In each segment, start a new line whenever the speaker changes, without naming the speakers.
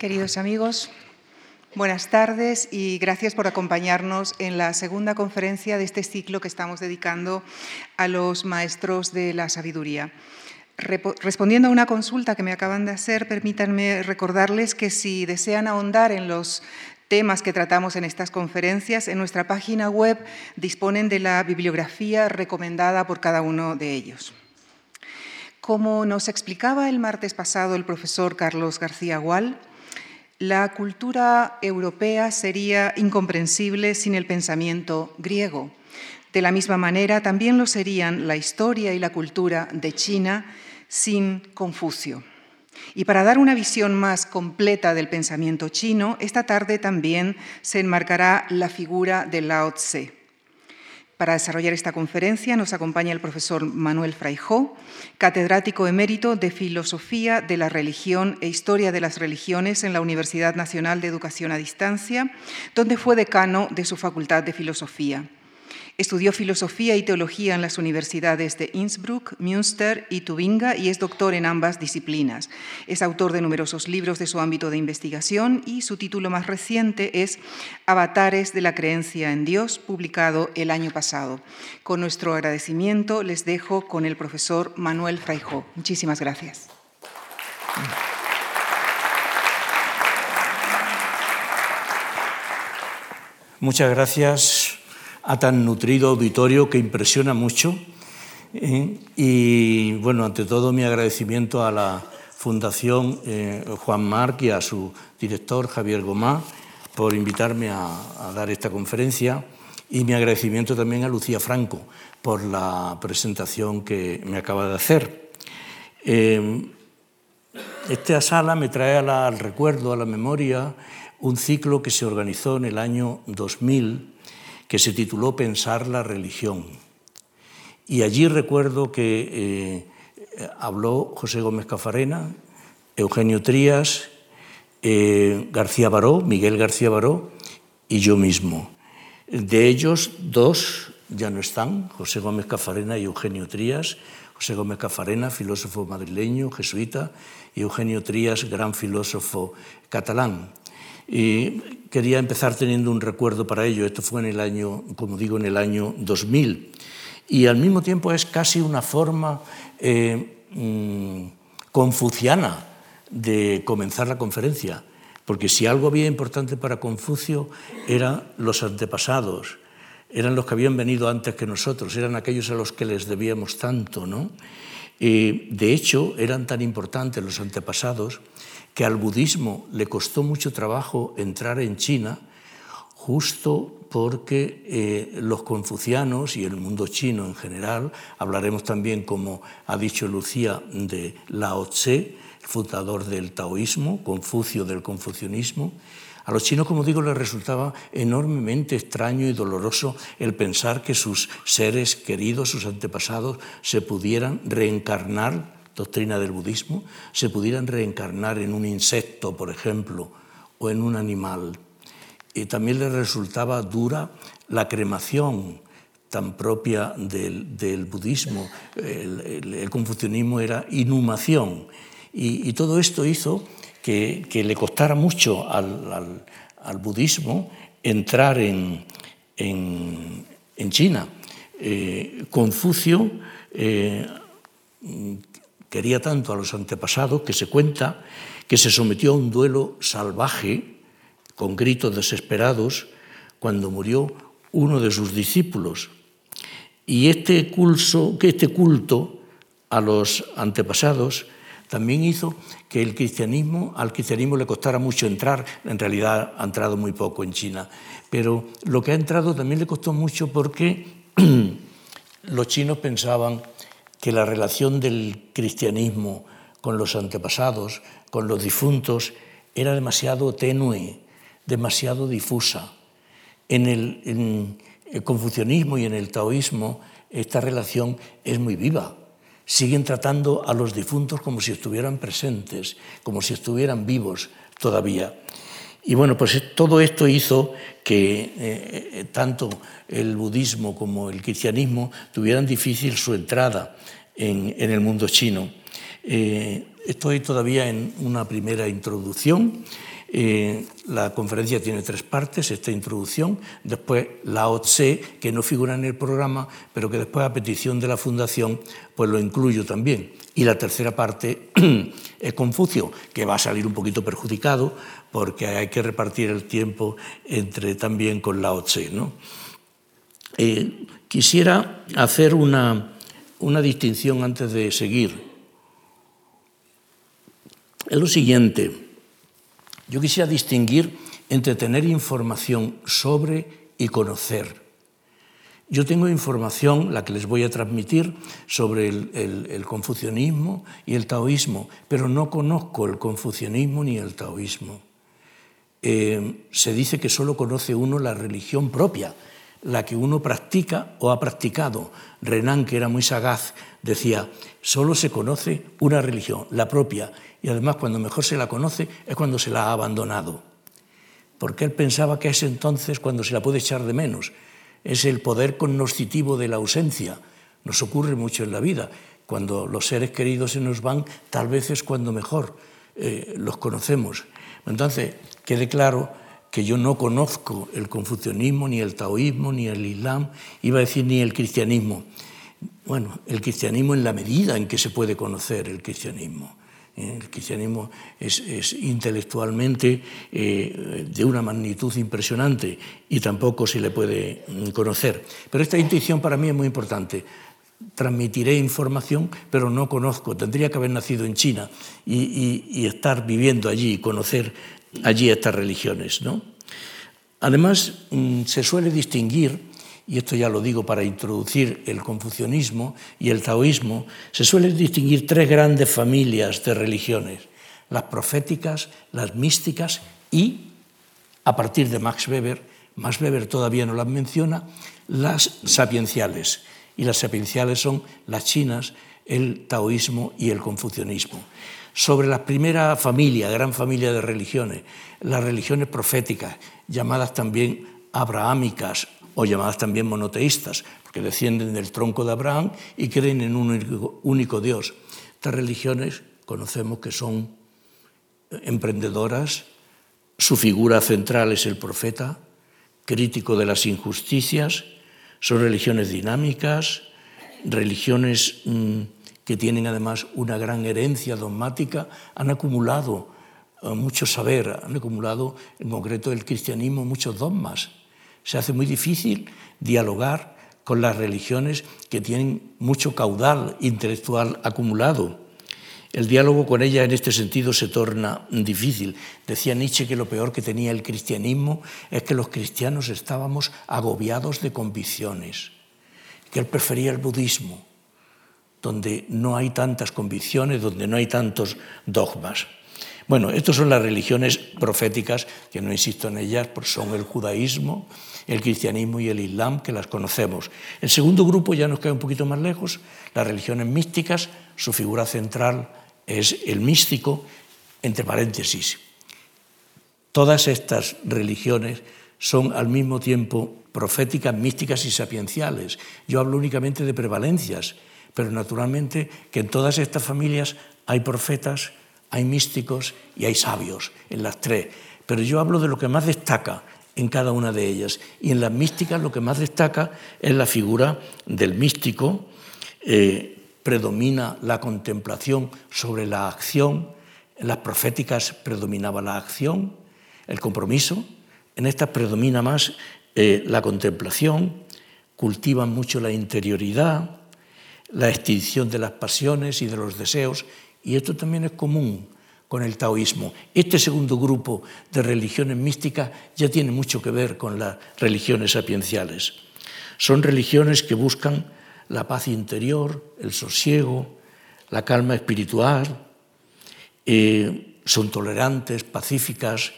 Queridos amigos, buenas tardes y gracias por acompañarnos en la segunda conferencia de este ciclo que estamos dedicando a los maestros de la sabiduría. Respondiendo a una consulta que me acaban de hacer, permítanme recordarles que si desean ahondar en los temas que tratamos en estas conferencias, en nuestra página web disponen de la bibliografía recomendada por cada uno de ellos. Como nos explicaba el martes pasado el profesor Carlos García Gual, la cultura europea sería incomprensible sin el pensamiento griego. De la misma manera, también lo serían la historia y la cultura de China sin Confucio. Y para dar una visión más completa del pensamiento chino, esta tarde también se enmarcará la figura de Lao Tse. Para desarrollar esta conferencia nos acompaña el profesor Manuel Fraijó, catedrático emérito de Filosofía de la Religión e Historia de las Religiones en la Universidad Nacional de Educación a Distancia, donde fue decano de su Facultad de Filosofía. Estudió filosofía y teología en las universidades de Innsbruck, Münster y Tubinga y es doctor en ambas disciplinas. Es autor de numerosos libros de su ámbito de investigación y su título más reciente es Avatares de la creencia en Dios, publicado el año pasado. Con nuestro agradecimiento les dejo con el profesor Manuel Fraijó. Muchísimas gracias.
Muchas gracias a tan nutrido auditorio que impresiona mucho. ¿eh? y bueno, ante todo mi agradecimiento a la Fundación eh, Juan Marc y a su director Javier Gomá por invitarme a, dar esta conferencia y mi agradecimiento también a Lucía Franco por la presentación que me acaba de hacer. Eh, esta sala me trae al recuerdo, a la memoria, un ciclo que se organizó en el año 2000 que se tituló Pensar la religión. Y allí recuerdo que eh, habló José Gómez Cafarena, Eugenio Trías, eh, García Baró, Miguel García Baró y yo mismo. De ellos, dos ya no están, José Gómez Cafarena y Eugenio Trías. José Gómez Cafarena, filósofo madrileño, jesuita, y Eugenio Trías, gran filósofo catalán. Y quería empezar teniendo un recuerdo para ello. Esto fue en el año, como digo, en el año 2000. Y al mismo tiempo es casi una forma eh, mm, confuciana de comenzar la conferencia. Porque si algo había importante para Confucio eran los antepasados, eran los que habían venido antes que nosotros, eran aquellos a los que les debíamos tanto. ¿no? de hecho, eran tan importantes los antepasados que al budismo le costó mucho trabajo entrar en China, justo porque eh, los confucianos y el mundo chino en general, hablaremos también, como ha dicho Lucía, de Lao Tse, fundador del taoísmo, Confucio del confucianismo, a los chinos, como digo, les resultaba enormemente extraño y doloroso el pensar que sus seres queridos, sus antepasados, se pudieran reencarnar doctrina del budismo, se pudieran reencarnar en un insecto, por ejemplo, o en un animal. Y también les resultaba dura la cremación tan propia del, budismo. El, confucianismo era inhumación. Y, todo esto hizo que, le costara mucho al, budismo entrar en, China. Eh, Confucio eh, Quería tanto a los antepasados que se cuenta que se sometió a un duelo salvaje, con gritos desesperados, cuando murió uno de sus discípulos. Y este, culto, este culto a los antepasados también hizo que el cristianismo, al cristianismo le costara mucho entrar, en realidad ha entrado muy poco en China, pero lo que ha entrado también le costó mucho porque los chinos pensaban que la relación del cristianismo con los antepasados, con los difuntos, era demasiado tenue, demasiado difusa. En el, confucianismo y en el taoísmo esta relación es muy viva. Siguen tratando a los difuntos como si estuvieran presentes, como si estuvieran vivos todavía. Y bueno, pues todo esto hizo que eh, eh, tanto el budismo como el cristianismo tuvieran difícil su entrada en, el mundo chino. Eh, estoy todavía en una primera introducción. Eh, la conferencia tiene tres partes, esta introducción, después la Tse, que no figura en el programa, pero que después a petición de la Fundación pues lo incluyo también. Y la tercera parte es Confucio, que va a salir un poquito perjudicado porque hay que repartir el tiempo entre también con la Tse. ¿no? Eh, quisiera hacer una, una distinción antes de seguir. Es lo siguiente, yo quisiera distinguir entre tener información sobre y conocer. Yo tengo información, la que les voy a transmitir, sobre el, confucianismo y el taoísmo, pero no conozco el confucianismo ni el taoísmo. Eh, se dice que solo conoce uno la religión propia, la que uno practica o ha practicado. Renan, que era muy sagaz, decía, solo se conoce una religión, la propia, y además cuando mejor se la conoce es cuando se la ha abandonado. Porque él pensaba que es entonces cuando se la puede echar de menos. Es el poder cognoscitivo de la ausencia. Nos ocurre mucho en la vida. Cuando los seres queridos se nos van, tal vez es cuando mejor eh, los conocemos. Entonces, quede claro que yo no conozco el confucianismo, ni el taoísmo, ni el islam, iba a decir ni el cristianismo. Bueno, el cristianismo en la medida en que se puede conocer el cristianismo. ¿eh? El cristianismo es, intelectualmente eh, de una magnitud impresionante y tampoco se le puede mm, conocer. Pero esta intuición para mí es muy importante. Transmitiré información, pero no conozco. Tendría que haber nacido en China y, estar viviendo allí y conocer allí estas religiones. ¿no? Además, mm, se suele distinguir, y esto ya lo digo para introducir el confucianismo y el taoísmo, se suelen distinguir tres grandes familias de religiones, las proféticas, las místicas y, a partir de Max Weber, Max Weber todavía no las menciona, las sapienciales. Y las sapienciales son las chinas, el taoísmo y el confucianismo sobre la primera familia, gran familia de religiones, las religiones proféticas, llamadas también abrahámicas o llamadas también monoteístas, porque descienden del tronco de Abraham y creen en un único, Dios. Estas religiones conocemos que son emprendedoras, su figura central es el profeta, crítico de las injusticias, son religiones dinámicas, religiones... Mm, que tienen además una gran herencia dogmática, han acumulado eh, mucho saber, han acumulado en concreto el cristianismo muchos dogmas. Se hace muy difícil dialogar con las religiones que tienen mucho caudal intelectual acumulado. El diálogo con ellas en este sentido se torna difícil. Decía Nietzsche que lo peor que tenía el cristianismo es que los cristianos estábamos agobiados de convicciones, que él prefería el budismo, donde no hay tantas convicciones, donde no hay tantos dogmas. Bueno, estas son las religiones proféticas, que no insisto en ellas, porque son el judaísmo, el cristianismo y el islam, que las conocemos. El segundo grupo ya nos queda un poquito más lejos, las religiones místicas, su figura central es el místico, entre paréntesis. Todas estas religiones son al mismo tiempo proféticas, místicas y sapienciales. Yo hablo únicamente de prevalencias pero naturalmente que en todas estas familias hay profetas, hay místicos y hay sabios, en las tres. Pero yo hablo de lo que más destaca en cada una de ellas. Y en las místicas lo que más destaca es la figura del místico. Eh, predomina la contemplación sobre la acción. En las proféticas predominaba la acción, el compromiso. En estas predomina más eh, la contemplación. Cultivan mucho la interioridad la extinción de las pasiones y de los deseos, y esto también es común con el taoísmo. Este segundo grupo de religiones místicas ya tiene mucho que ver con las religiones sapienciales. Son religiones que buscan la paz interior, el sosiego, la calma espiritual, eh, son tolerantes, pacíficas,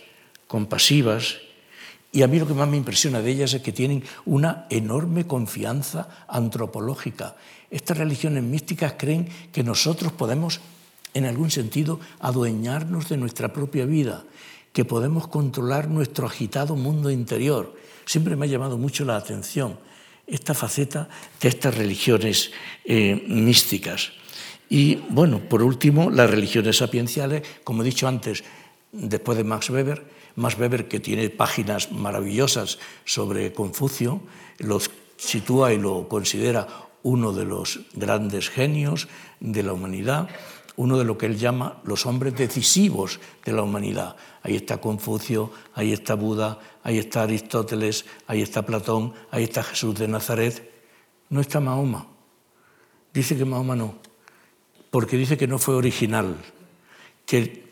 compasivas, y a mí lo que más me impresiona de ellas es que tienen una enorme confianza antropológica. Estas religiones místicas creen que nosotros podemos, en algún sentido, adueñarnos de nuestra propia vida, que podemos controlar nuestro agitado mundo interior. Siempre me ha llamado mucho la atención esta faceta de estas religiones eh, místicas. Y bueno, por último, las religiones sapienciales, como he dicho antes, después de Max Weber, Max Weber que tiene páginas maravillosas sobre Confucio, los sitúa y lo considera uno de los grandes genios de la humanidad, uno de lo que él llama los hombres decisivos de la humanidad. Ahí está Confucio, ahí está Buda, ahí está Aristóteles, ahí está Platón, ahí está Jesús de Nazaret. No está Mahoma. Dice que Mahoma no, porque dice que no fue original, que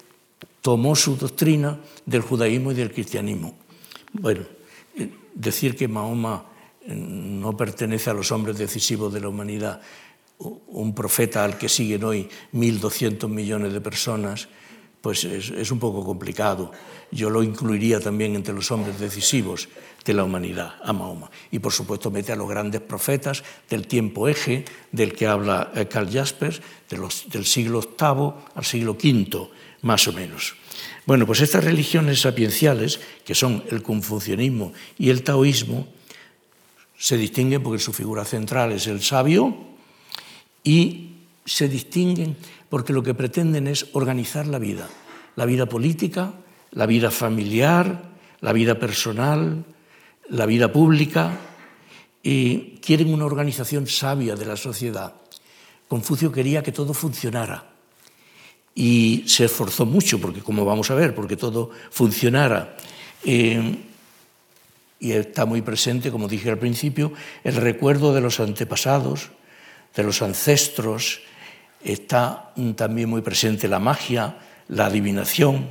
tomó su doctrina del judaísmo y del cristianismo. Bueno, eh, decir que Mahoma eh, no pertenece a los hombres decisivos de la humanidad, un profeta al que siguen hoy 1.200 millones de personas, pues es, un poco complicado. Yo lo incluiría también entre los hombres decisivos de la humanidad, a Mahoma. Y por supuesto mete a los grandes profetas del tiempo eje, del que habla eh, Karl Jaspers, del siglo VIII al siglo V, más o menos. Bueno, pues estas religiones sapienciales, que son el confucianismo y el taoísmo, se distinguen porque su figura central es el sabio y se distinguen porque lo que pretenden es organizar la vida, la vida política, la vida familiar, la vida personal, la vida pública, y quieren una organización sabia de la sociedad. Confucio quería que todo funcionara y se esforzó mucho, porque como vamos a ver, porque todo funcionara. Eh, y está muy presente, como dije al principio, el recuerdo de los antepasados, de los ancestros, está también muy presente la magia, la adivinación,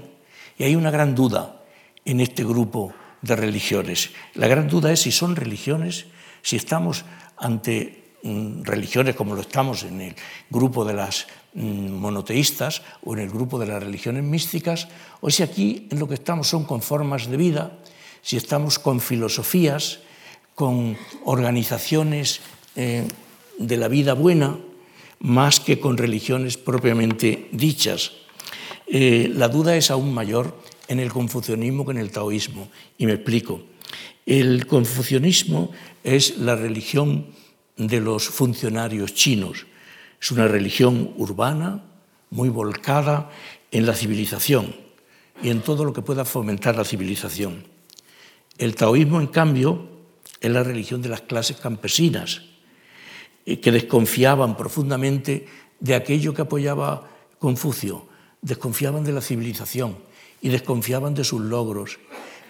y hay una gran duda en este grupo de religiones. La gran duda es si son religiones, si estamos ante mm, religiones como lo estamos en el grupo de las mm, monoteístas o en el grupo de las religiones místicas, o si aquí en lo que estamos son con formas de vida, si estamos con filosofías, con organizaciones eh, de la vida buena, más que con religiones propiamente dichas. Eh, la duda es aún mayor en el confucianismo que en el taoísmo, y me explico. El confucianismo es la religión de los funcionarios chinos. Es una religión urbana, muy volcada en la civilización y en todo lo que pueda fomentar la civilización. El taoísmo, en cambio, es la religión de las clases campesinas, que desconfiaban profundamente de aquello que apoyaba Confucio, desconfiaban de la civilización y desconfiaban de sus logros.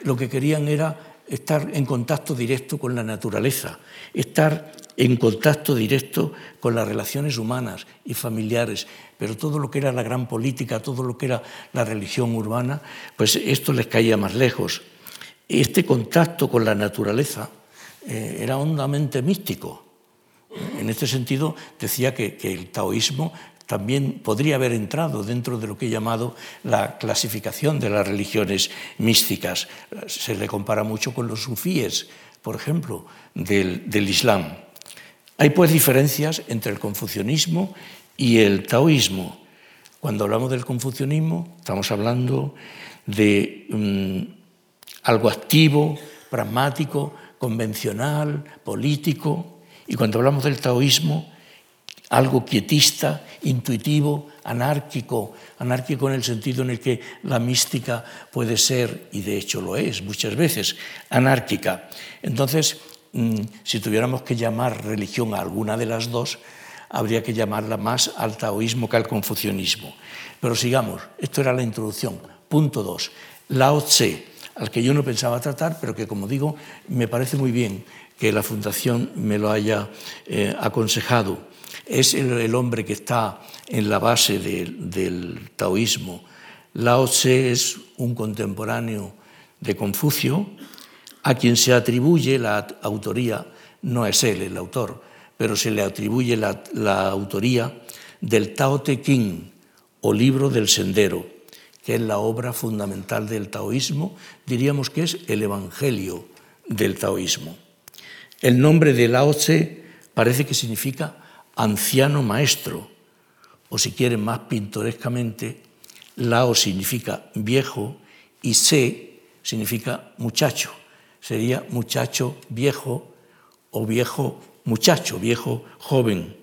Lo que querían era estar en contacto directo con la naturaleza, estar en contacto directo con las relaciones humanas y familiares, pero todo lo que era la gran política, todo lo que era la religión urbana, pues esto les caía más lejos este contacto con la naturaleza eh, era hondamente místico. En este sentido, decía que, el taoísmo también podría haber entrado dentro de lo que he llamado la clasificación de las religiones místicas. Se le compara mucho con los sufíes, por ejemplo, del, Islam. Hay pues diferencias entre el confucianismo y el taoísmo. Cuando hablamos del confucianismo, estamos hablando de mm, algo activo, pragmático, convencional, político, y cuando hablamos del taoísmo, algo quietista, intuitivo, anárquico, anárquico en el sentido en el que la mística puede ser, y de hecho lo es muchas veces, anárquica. Entonces, mm, si tuviéramos que llamar religión a alguna de las dos, habría que llamarla más al taoísmo que al confucianismo. Pero sigamos, esto era la introducción. Punto dos. Lao Tse, al que yo no pensaba tratar, pero que, como digo, me parece muy bien que la Fundación me lo haya eh, aconsejado. Es el, hombre que está en la base del taoísmo. Lao Tse es un contemporáneo de Confucio, a quien se atribuye la autoría, no es él el autor, pero se le atribuye la, autoría del Tao Te Ching, o libro del sendero que es la obra fundamental del taoísmo, diríamos que es el Evangelio del taoísmo. El nombre de Lao Tse parece que significa anciano maestro, o si quieren más pintorescamente, Lao significa viejo y Se significa muchacho. Sería muchacho viejo o viejo muchacho, viejo joven.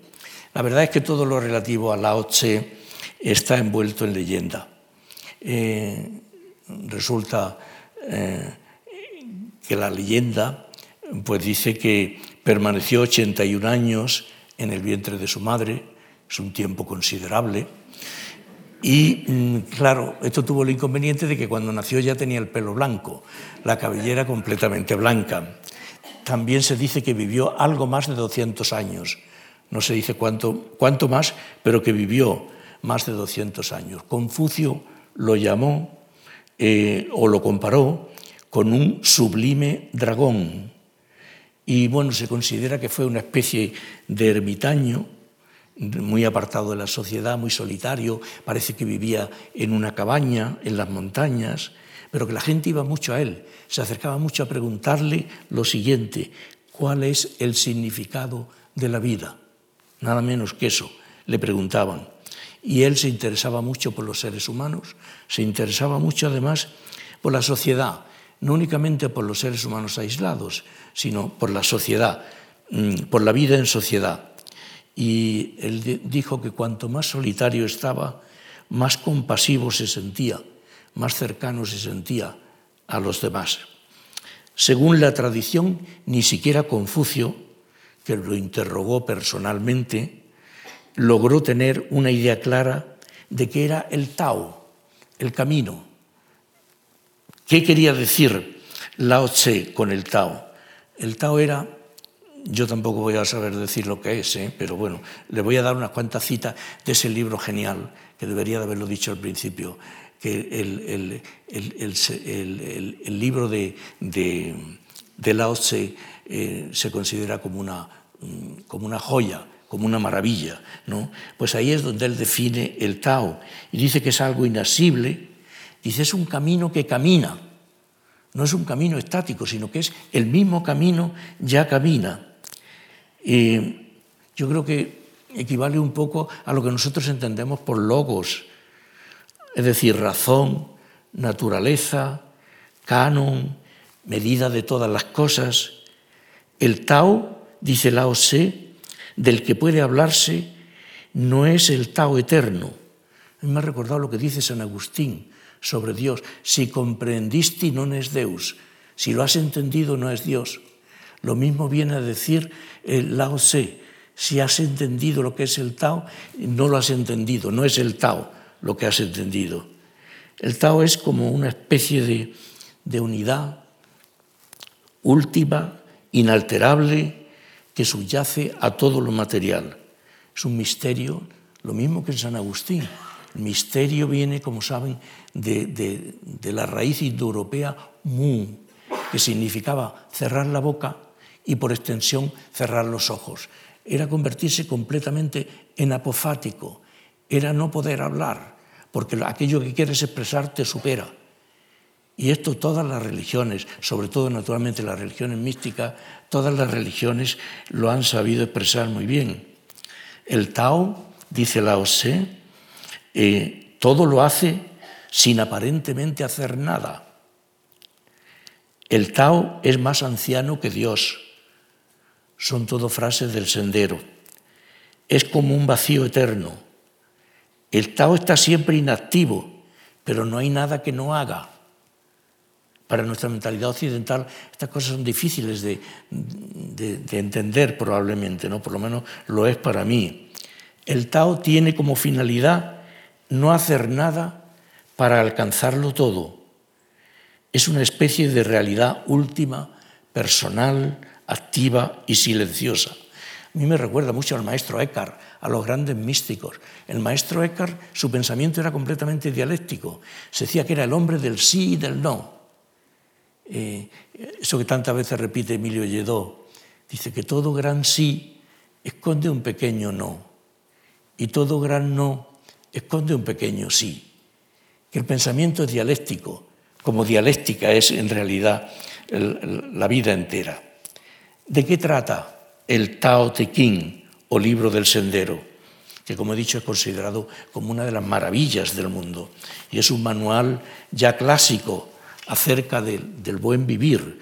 La verdad es que todo lo relativo a Lao Tse está envuelto en leyenda. Eh, resulta eh, que la leyenda pues dice que permaneció 81 años en el vientre de su madre, es un tiempo considerable, y mm, claro, esto tuvo el inconveniente de que cuando nació ya tenía el pelo blanco, la cabellera completamente blanca. También se dice que vivió algo más de 200 años. No se dice cuánto, cuánto más, pero que vivió más de 200 años. Confucio lo llamó eh, o lo comparó con un sublime dragón. Y bueno, se considera que fue una especie de ermitaño muy apartado de la sociedad, muy solitario, parece que vivía en una cabaña, en las montañas, pero que la gente iba mucho a él, se acercaba mucho a preguntarle lo siguiente, ¿cuál es el significado de la vida? Nada menos que eso, le preguntaban. Y él se interesaba mucho por los seres humanos, se interesaba mucho además por la sociedad, no únicamente por los seres humanos aislados, sino por la sociedad, mm, por la vida en sociedad y él dijo que cuanto más solitario estaba, más compasivo se sentía, más cercano se sentía a los demás. Según la tradición, ni siquiera Confucio, que lo interrogó personalmente, logró tener una idea clara de qué era el Tao, el camino. ¿Qué quería decir Lao Tse con el Tao? El Tao era yo tampoco voy a saber decir lo que es, ¿eh? pero bueno, le voy a dar unas cuantas citas de ese libro genial, que debería de haberlo dicho al principio, que el, el, libro de, de, de Lao Tse eh, se considera como una, mm, como una joya, como una maravilla. ¿no? Pues ahí es donde él define el Tao y dice que es algo inasible, dice es un camino que camina. No es un camino estático, sino que es el mismo camino ya camina. Yo creo que equivale un poco a lo que nosotros entendemos por logos, es decir, razón, naturaleza, canon, medida de todas las cosas. El Tao, dice Lao Tse, del que puede hablarse, no es el Tao eterno. A mí me ha recordado lo que dice San Agustín sobre Dios. Si comprendiste, no es Deus. Si lo has entendido, no es Dios. Lo mismo viene a decir el Lao Tse. Si has entendido lo que es el Tao, no lo has entendido, no es el Tao lo que has entendido. El Tao es como una especie de, de unidad última, inalterable, que subyace a todo lo material. Es un misterio, lo mismo que en San Agustín. Misterio viene, como saben, de, de, de la raíz indoeuropea mu, que significaba cerrar la boca y por extensión cerrar los ojos. Era convertirse completamente en apofático, era no poder hablar, porque aquello que quieres expresar te supera. Y esto todas las religiones, sobre todo naturalmente las religiones místicas, todas las religiones lo han sabido expresar muy bien. El Tao, dice Lao Tse, eh, todo lo hace sin aparentemente hacer nada. El Tao es más anciano que Dios son todo frases del sendero. Es como un vacío eterno. El Tao está siempre inactivo, pero no hay nada que no haga. Para nuestra mentalidad occidental estas cosas son difíciles de, entender probablemente, ¿no? por lo menos lo es para mí. El Tao tiene como finalidad no hacer nada para alcanzarlo todo. Es una especie de realidad última, personal, activa y silenciosa. A mí me recuerda mucho al maestro Eckhart, a los grandes místicos. El maestro Eckhart, su pensamiento era completamente dialéctico. Se decía que era el hombre del sí y del no. Eh, eso que tantas veces repite Emilio Lledó, dice que todo gran sí esconde un pequeño no y todo gran no esconde un pequeño sí. Que el pensamiento es dialéctico, como dialéctica es en realidad la vida entera. ¿De qué trata el Tao Te Ching o libro del sendero? Que como he dicho es considerado como una de las maravillas del mundo y es un manual ya clásico acerca del buen vivir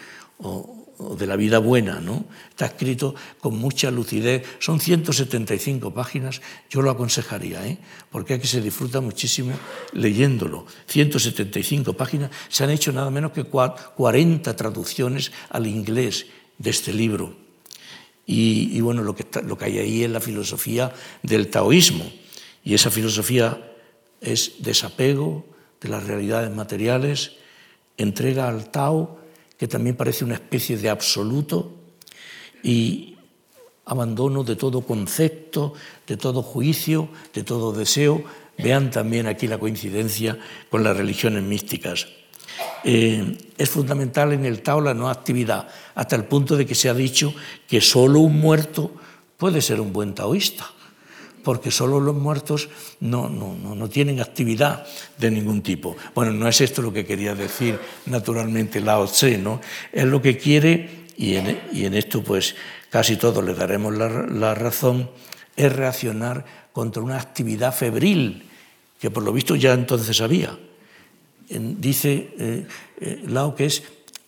de la vida buena, ¿no? Está escrito con mucha lucidez, son 175 páginas, yo lo aconsejaría, ¿eh? porque aquí se disfruta muchísimo leyéndolo. 175 páginas, se han hecho nada menos que 40 traducciones al inglés de este libro. Y, bueno, lo que, lo que hay ahí es la filosofía del taoísmo, y esa filosofía es desapego de las realidades materiales, entrega al Tao, que también parece una especie de absoluto, y abandono de todo concepto, de todo juicio, de todo deseo. Vean también aquí la coincidencia con las religiones místicas. Eh, es fundamental en el Tao la no actividad, hasta el punto de que se ha dicho que solo un muerto puede ser un buen taoísta porque solo los muertos no, no, tienen actividad de ningún tipo. Bueno, no es esto lo que quería decir naturalmente Lao Tse, ¿no? Es lo que quiere, y en, esto pues casi todos le daremos la, razón, es reaccionar contra una actividad febril, que por lo visto ya entonces había. dice eh, eh, Lao que es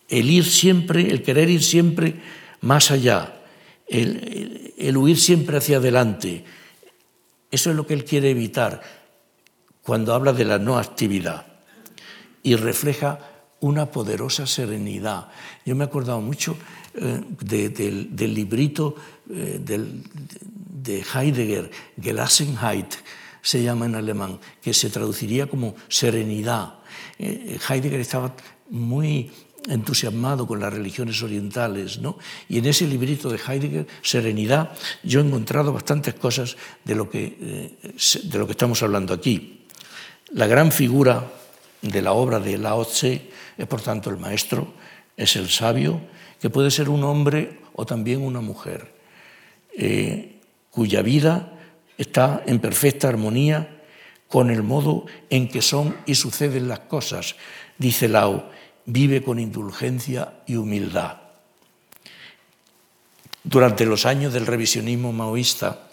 el ir siempre, el querer ir siempre más allá, el huir siempre hacia adelante, eso es lo que él quiere evitar cuando habla de la no actividad y refleja una poderosa serenidad. Yo me he acordado mucho eh, del, librito eh, de Heidegger, Gelassenheit, se llama en alemán, que se traduciría como serenidad. Eh, Heidegger estaba muy entusiasmado con las religiones orientales. ¿no? Y en ese librito de Heidegger, Serenidad, yo he encontrado bastantes cosas de lo que, eh, de lo que estamos hablando aquí. La gran figura de la obra de Lao Tse es, por tanto, el maestro, es el sabio, que puede ser un hombre o también una mujer, eh, cuya vida está en perfecta armonía con el modo en que son y suceden las cosas, dice Lao vive con indulgencia y humildad. Durante los años del revisionismo maoísta,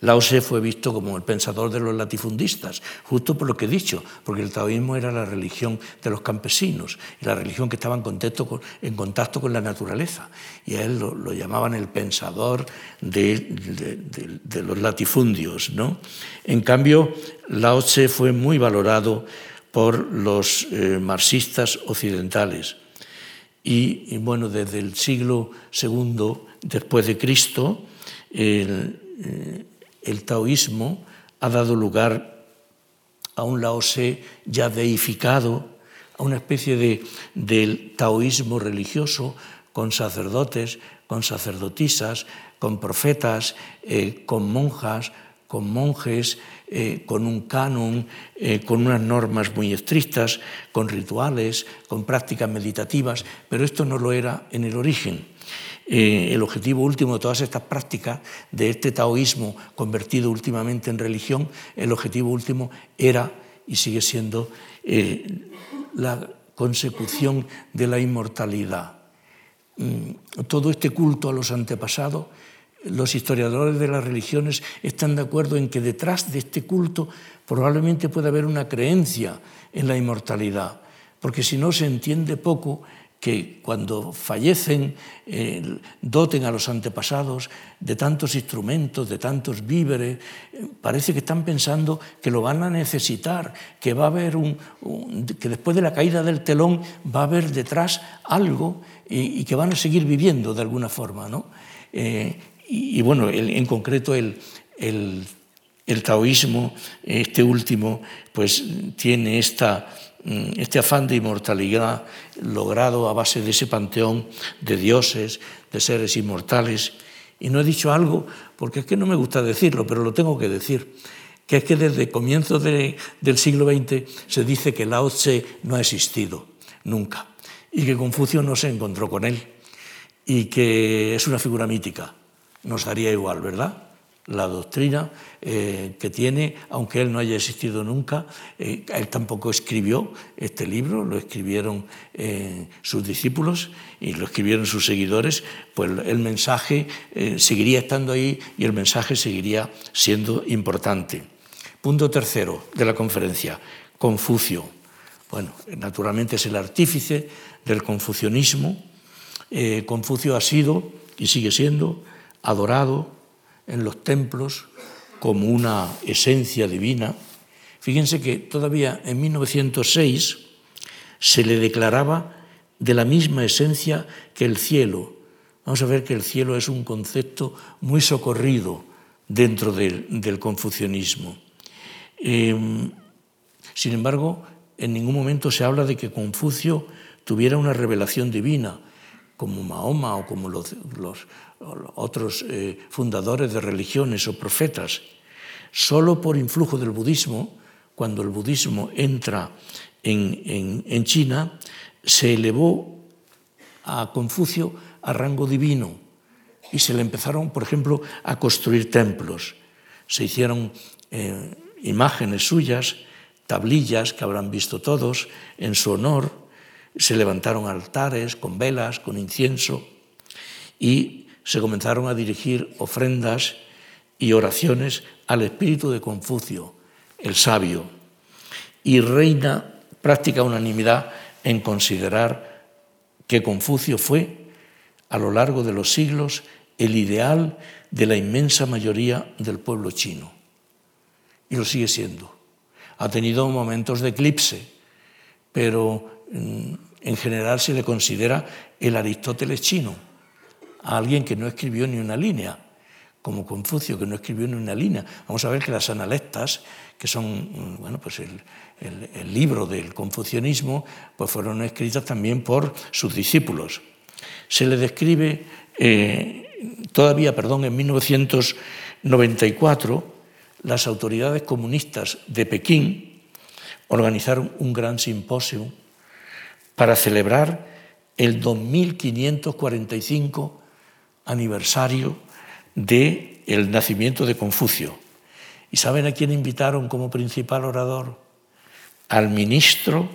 Lao Tse fue visto como el pensador de los latifundistas, justo por lo que he dicho, porque el taoísmo era la religión de los campesinos y la religión que estaba en contacto con, la naturaleza. Y a él lo, llamaban el pensador de, los latifundios. ¿no? En cambio, Lao Tse fue muy valorado por los eh, marxistas occidentales. Y, bueno, desde el siglo II después de Cristo, el, eh, taoísmo ha dado lugar a un laosé ya deificado, a una especie de, del taoísmo religioso con sacerdotes, con sacerdotisas, con profetas, eh, con monjas, con monjes, eh, con un canon, eh, con unas normas muy estrictas, con rituales, con prácticas meditativas, pero esto no lo era en el origen. Eh, el objetivo último de todas estas prácticas, de este taoísmo convertido últimamente en religión, el objetivo último era y sigue siendo la consecución de la inmortalidad. Mm, todo este culto a los antepasados los historiadores de las religiones están de acuerdo en que detrás de este culto probablemente puede haber una creencia en la inmortalidad, porque si no se entiende poco que cuando fallecen eh, doten a los antepasados de tantos instrumentos, de tantos víveres, parece que están pensando que lo van a necesitar, que va a haber un, que después de la caída del telón va a haber detrás algo y, que van a seguir viviendo de alguna forma, ¿no? Eh, y, bueno, en concreto el, taoísmo, este último, pues tiene esta, mm, este afán de inmortalidad logrado a base de ese panteón de dioses, de seres inmortales. Y no he dicho algo, porque es que no me gusta decirlo, pero lo tengo que decir, que es que desde comienzos del siglo XX se dice que Lao Tse no ha existido nunca y que Confucio no se encontró con él y que es una figura mítica nos daría igual, ¿verdad? La doctrina eh, que tiene, aunque él no haya existido nunca, eh, él tampoco escribió este libro, lo escribieron eh, sus discípulos y lo escribieron sus seguidores, pues el mensaje seguiría estando ahí y el mensaje seguiría siendo importante. Punto tercero de la conferencia, Confucio. Bueno, naturalmente es el artífice del confucianismo Confucio ha sido y sigue siendo adorado en los templos como una esencia divina. Fíjense que todavía en 1906 se le declaraba de la misma esencia que el cielo. Vamos a ver que el cielo es un concepto muy socorrido dentro del, confucianismo. Em, sin embargo, en ningún momento se habla de que Confucio tuviera una revelación divina, como Mahoma o como los, otros eh, fundadores de religiones o profetas. Solo por influjo del budismo, cuando el budismo entra en, en China, se elevó a Confucio a rango divino y se le empezaron, por ejemplo, a construir templos. Se hicieron eh, imágenes suyas, tablillas que habrán visto todos en su honor, se levantaron altares con velas, con incienso y se comenzaron a dirigir ofrendas y oraciones al espíritu de Confucio, el sabio. Y reina práctica unanimidad en considerar que Confucio fue, a lo largo de los siglos, el ideal de la inmensa mayoría del pueblo chino. Y lo sigue siendo. Ha tenido momentos de eclipse, pero en general se le considera el Aristóteles chino, a alguien que no escribió ni una línea, como Confucio, que no escribió ni una línea. Vamos a ver que las analectas, que son mm, bueno, pues el, libro del confucianismo, pues fueron escritas también por sus discípulos. Se le describe eh, todavía, perdón, en 1994, las autoridades comunistas de Pekín organizaron un gran simposio para celebrar el 2545 aniversario del el nacimiento de Confucio. ¿Y saben a quién invitaron como principal orador? Al ministro,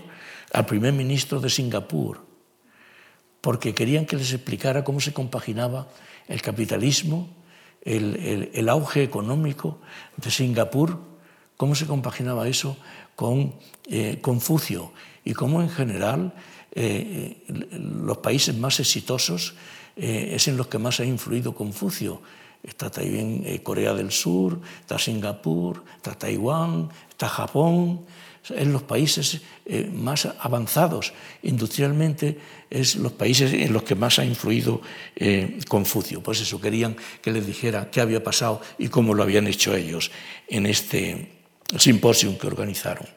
al primer ministro de Singapur, porque querían que les explicara cómo se compaginaba el capitalismo, el, auge económico de Singapur, cómo se compaginaba eso con eh, Confucio y cómo en general eh, los países más exitosos eh, es en los que más ha influido Confucio. Está también Corea del Sur, está Singapur, está Taiwán, está Japón, en los países eh, más avanzados industrialmente, es los países en los que más ha influido eh, Confucio. Pues eso, querían que les dijera qué había pasado y cómo lo habían hecho ellos en este simposio que organizaron.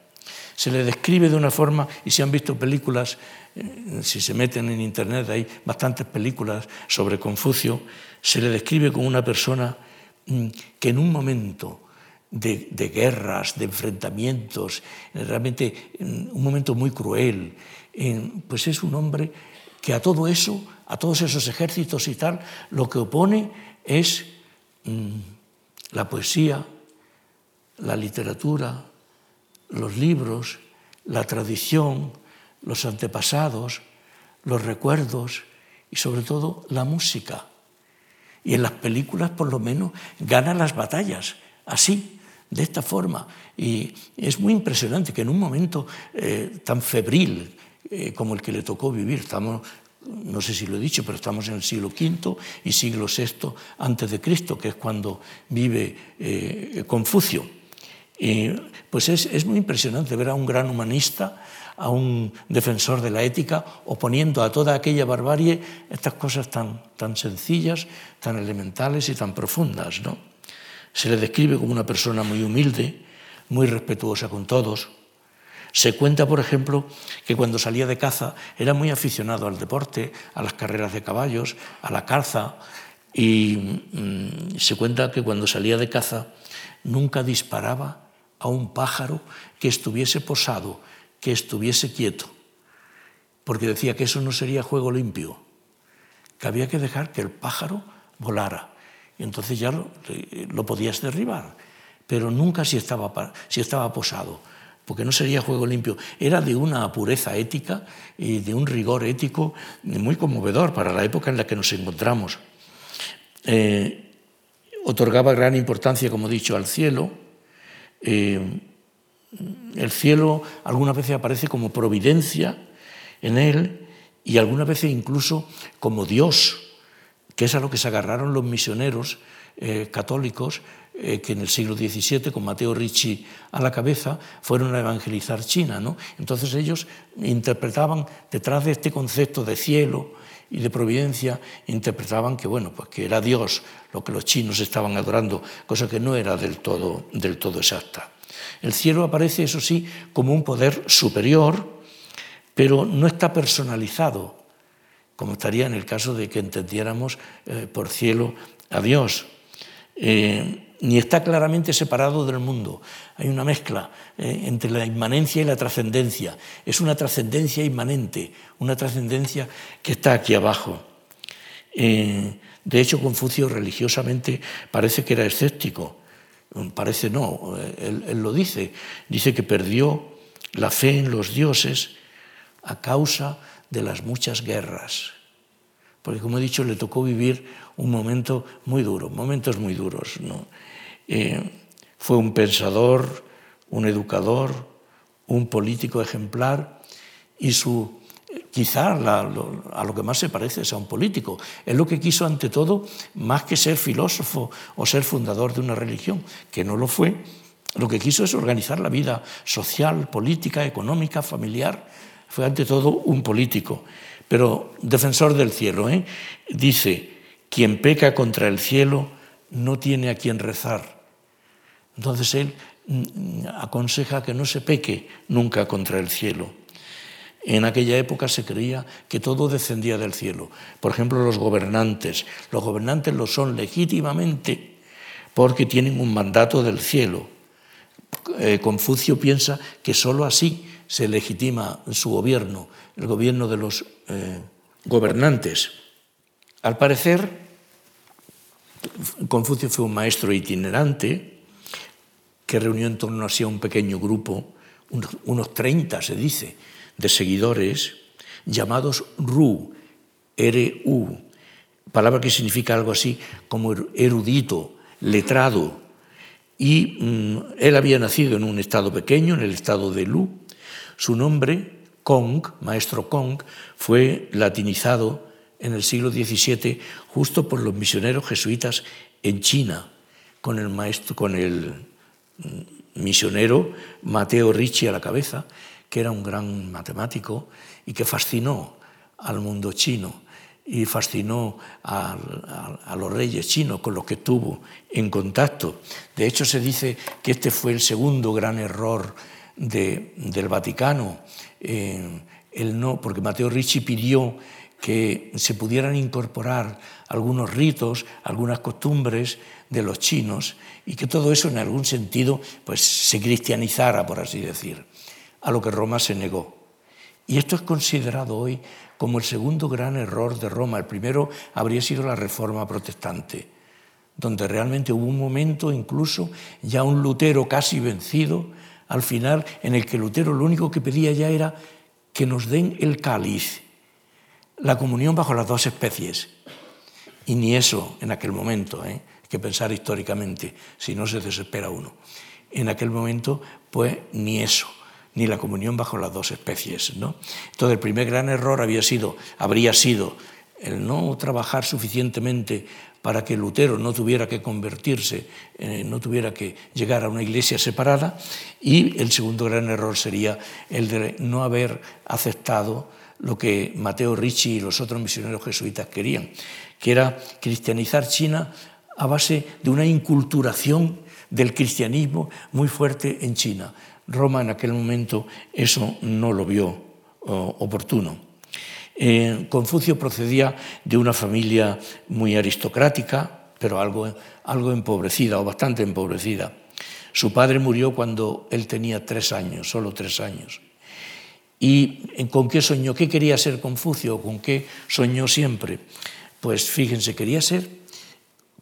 Se le describe de una forma, y si han visto películas, eh, si se meten en Internet hay bastantes películas sobre Confucio, se le describe como una persona mm, que en un momento de, guerras, de enfrentamientos, realmente un momento muy cruel. Pues es un hombre que a todo eso, a todos esos ejércitos y tal, lo que opone es mm, la poesía, la literatura, los libros, la tradición, los antepasados, los recuerdos y sobre todo la música. Y en las películas por lo menos gana las batallas, así, de esta forma. Y es muy impresionante que en un momento eh, tan febril eh, como el que le tocó vivir, estamos, no sé si lo he dicho, pero estamos en el siglo V y siglo VI antes de Cristo, que es cuando vive eh, Confucio. Y pues es, es muy impresionante ver a un gran humanista, a un defensor de la ética, oponiendo a toda aquella barbarie estas cosas tan, tan sencillas, tan elementales y tan profundas. ¿no? Se le describe como una persona muy humilde, muy respetuosa con todos. Se cuenta, por ejemplo, que cuando salía de caza era muy aficionado al deporte, a las carreras de caballos, a la caza, y mm, se cuenta que cuando salía de caza nunca disparaba a un pájaro que estuviese posado, que estuviese quieto, porque decía que eso no sería juego limpio, que había que dejar que el pájaro volara y entonces ya lo, podías derribar, pero nunca si estaba, si estaba posado, porque no sería juego limpio. Era de una pureza ética y de un rigor ético muy conmovedor para la época en la que nos encontramos. Eh, otorgaba gran importancia, como he dicho, al cielo. Eh, el cielo algunas veces aparece como providencia en él y algunas veces incluso como Dios, que es a lo que se agarraron los misioneros eh, católicos eh, que en el siglo XVII, con Mateo Ricci a la cabeza, fueron a evangelizar China. ¿no? Entonces ellos interpretaban detrás de este concepto de cielo y de providencia, interpretaban que, bueno, pues que era Dios lo que los chinos estaban adorando, cosa que no era del todo, del todo exacta. El cielo aparece, eso sí, como un poder superior, pero no está personalizado, como estaría en el caso de que entendiéramos eh, por cielo a Dios. Eh, ni está claramente separado del mundo. Hay una mezcla eh, entre la inmanencia y la trascendencia. Es una trascendencia inmanente, una trascendencia que está aquí abajo. de hecho, Confucio religiosamente parece que era escéptico. Parece no, él lo dice. Dice que perdió la fe en los dioses a causa de las muchas guerras. Porque, como he dicho, le tocó vivir un momento muy duro, momentos muy duros. Eh, fue un pensador, un educador, un político ejemplar y su quizá a lo que más se parece es a un político. Es lo que quiso ante todo, más que ser filósofo o ser fundador de una religión, que no lo fue, lo que quiso es organizar la vida social, política, económica, familiar fue ante todo un político, pero defensor del cielo. ¿eh? Dice, quien peca contra el cielo no tiene a quien rezar. Entonces él mm, aconseja que no se peque nunca contra el cielo. En aquella época se creía que todo descendía del cielo. Por ejemplo, los gobernantes. Los gobernantes lo son legítimamente porque tienen un mandato del cielo. Eh, Confucio piensa que sólo así se legitima su gobierno, el gobierno de los eh, gobernantes. Al parecer, Confucio fue un maestro itinerante que reunió en torno a sí a un pequeño grupo, unos, 30 se dice, de seguidores llamados Ru, R-U, palabra que significa algo así como erudito, letrado. Y mm, él había nacido en un estado pequeño, en el estado de Lu, su nombre, Kong, maestro Kong, fue latinizado en el siglo XVII justo por los misioneros jesuitas en China, con el, maestro, con el misionero Mateo Ricci a la cabeza, que era un gran matemático y que fascinó al mundo chino y fascinó a, los reyes chinos con los que estuvo en contacto. De hecho, se dice que este fue el segundo gran error del Vaticano. Eh, no, porque Mateo Ricci pidió que se pudieran incorporar algunos ritos, algunas costumbres de los chinos y que todo eso en algún sentido pues, se cristianizara, por así decir, a lo que Roma se negó. Y esto es considerado hoy como el segundo gran error de Roma. El primero habría sido la reforma protestante, donde realmente hubo un momento, incluso ya un Lutero casi vencido, al final en el que Lutero lo único que pedía ya era que nos den el cáliz, la comunión bajo las dos especies. Y ni eso en aquel momento, ¿eh? hay que pensar históricamente, si no se desespera uno. En aquel momento, pues ni eso, ni la comunión bajo las dos especies. Entonces, el primer gran error había sido, habría sido el no trabajar suficientemente para que Lutero no tuviera que convertirse, eh, no tuviera que llegar a una iglesia separada. Y el segundo gran error sería el de no haber aceptado lo que Mateo Ricci y los otros misioneros jesuitas querían, que era cristianizar China a base de una inculturación del cristianismo muy fuerte en China. Roma en aquel momento eso no lo vio oportuno. Eh, Confucio procedía de una familia muy aristocrática, pero algo, algo empobrecida o bastante empobrecida. Su padre murió cuando él tenía tres años, solo tres años. ¿Y con qué soñó? ¿Qué quería ser Confucio? ¿Con qué soñó siempre? Pues fíjense, quería ser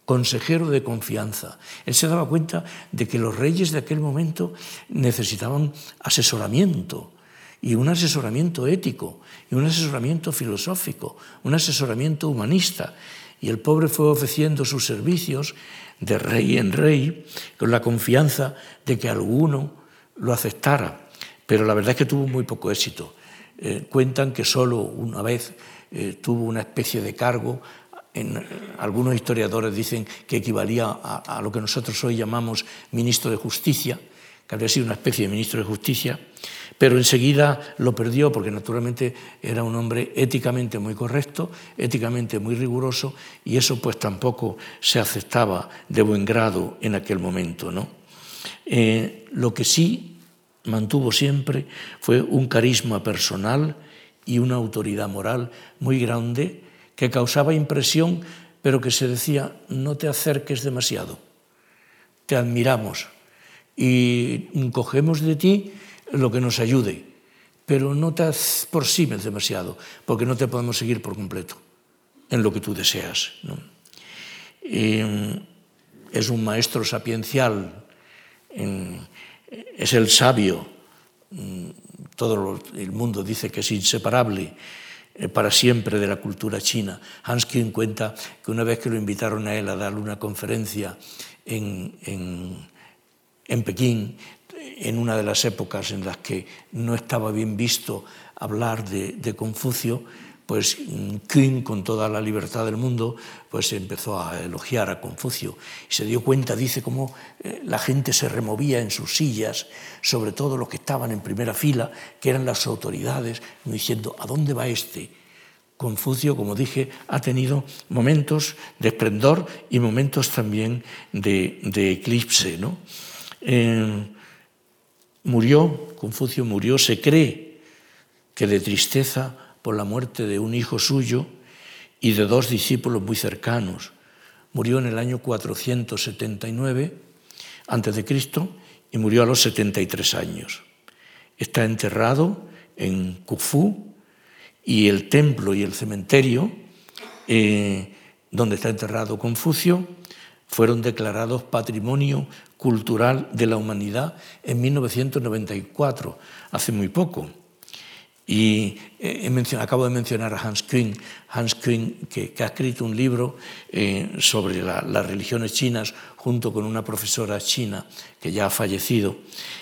consejero de confianza. Él se daba cuenta de que los reyes de aquel momento necesitaban asesoramiento, y un asesoramiento ético, y un asesoramiento filosófico, un asesoramiento humanista. Y el pobre fue ofreciendo sus servicios de rey en rey con la confianza de que alguno lo aceptara. Pero la verdad es que tuvo muy poco éxito. eh, cuentan que solo una vez eh, tuvo una especie de cargo en, algunos historiadores dicen que equivalía a, lo que nosotros hoy llamamos ministro de Justicia, que habría sido una especie de ministro de Justicia, pero enseguida lo perdió porque naturalmente era un hombre éticamente muy correcto, éticamente muy riguroso, y eso pues tampoco se aceptaba de buen grado en aquel momento. ¿no? Eh, lo que sí mantuvo siempre fue un carisma personal y una autoridad moral muy grande que causaba impresión, pero que se decía, no te acerques demasiado, te admiramos y cogemos de ti lo que nos ayude, pero no te aproximes demasiado, porque no te podemos seguir por completo en lo que tú deseas. es un maestro sapiencial, es el sabio, todo el mundo dice que es inseparable eh, para siempre de la cultura china. Hans cuenta que una vez que lo invitaron a él a dar una conferencia en, en, en Pekín, en una de las épocas en las que no estaba bien visto hablar de Confucio, pues Kuhn, con toda la libertad del mundo, pues empezó a elogiar a Confucio y se dio cuenta, dice, cómo eh, la gente se removía en sus sillas, sobre todo los que estaban en primera fila, que eran las autoridades, diciendo, ¿a dónde va este? Confucio, como dije, ha tenido momentos de esplendor y momentos también de, eclipse. ¿no? Eh, murió, Confucio murió, se cree que de tristeza por la muerte de un hijo suyo y de dos discípulos muy cercanos. Murió en el año 479 a.C. y murió a los 73 años. Está enterrado en Khufu y el templo y el cementerio eh, donde está enterrado Confucio fueron declarados Patrimonio Cultural de la Humanidad en 1994, hace muy poco. Y eh, acabo de mencionar a Hans Küng, Hans que, ha escrito un libro eh, sobre las religiones chinas junto con una profesora china que ya ha fallecido.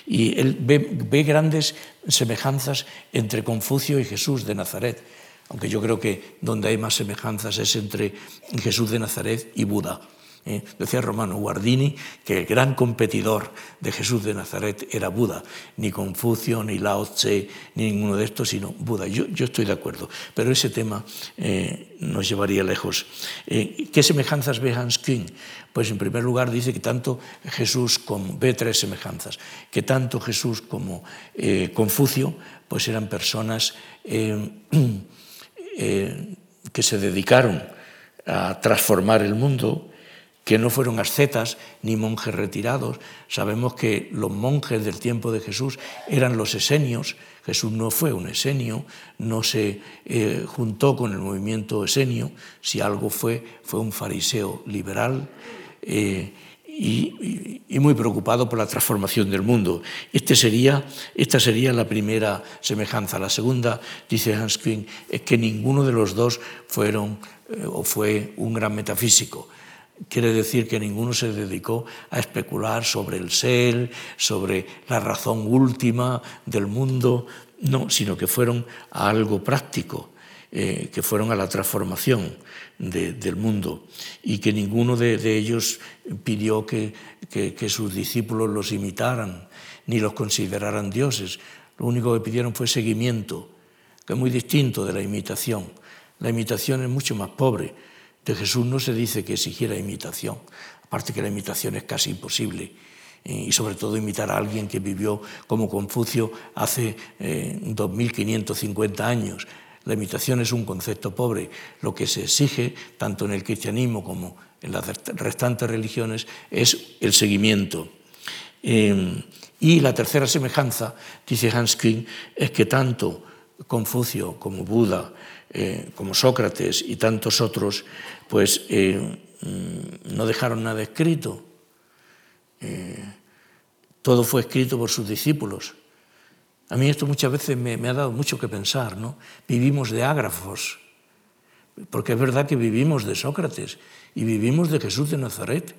Y él ve, ve grandes semejanzas entre Confucio y Jesús de Nazaret, aunque yo creo que donde hay más semejanzas es entre Jesús de Nazaret y Buda. ¿Eh? Decía Romano Guardini que el gran competidor de Jesús de Nazaret era Buda, ni Confucio, ni Lao Tse, ni ninguno de estos, sino Buda. Yo, estoy de acuerdo, pero ese tema eh, nos llevaría lejos. Eh, ¿Qué semejanzas ve Hans Küng? Pues en primer lugar dice que tanto Jesús como, ve tres semejanzas, que tanto Jesús como Confucio pues eran personas que se dedicaron a transformar el mundo, que no fueron ascetas ni monjes retirados. Sabemos que los monjes del tiempo de Jesús eran los esenios. Jesús no fue un esenio, no se eh, juntó con el movimiento esenio. Si algo fue, fue un fariseo liberal. Eh, y, muy preocupado por la transformación del mundo. Este esta sería la primera semejanza. La segunda, dice Hans Küng, es que ninguno de los dos fueron eh, o fue un gran metafísico. Quiere decir que ninguno se dedicó a especular sobre el ser, sobre la razón última del mundo, no, sino que fueron a algo práctico, eh, que fueron a la transformación del mundo y que ninguno de, ellos pidió que, que sus discípulos los imitaran ni los consideraran dioses. Lo único que pidieron fue seguimiento, que es muy distinto de la imitación. La imitación es mucho más pobre de Jesús no se dice que exigiera imitación, aparte que la imitación es casi imposible, eh, y sobre todo imitar a alguien que vivió como Confucio hace 2550 eh, años. La imitación es un concepto pobre. Lo que se exige, tanto en el cristianismo como en las restantes religiones, es el seguimiento. Eh, y la tercera semejanza, dice Hans Küng, es que tanto Confucio como Buda, como Sócrates y tantos otros pues eh, mm, no dejaron nada escrito. Eh, todo fue escrito por sus discípulos. A mí esto muchas veces me, ha dado mucho que pensar, ¿no? Vivimos de ágrafos, porque es verdad que vivimos de Sócrates y vivimos de Jesús de Nazaret.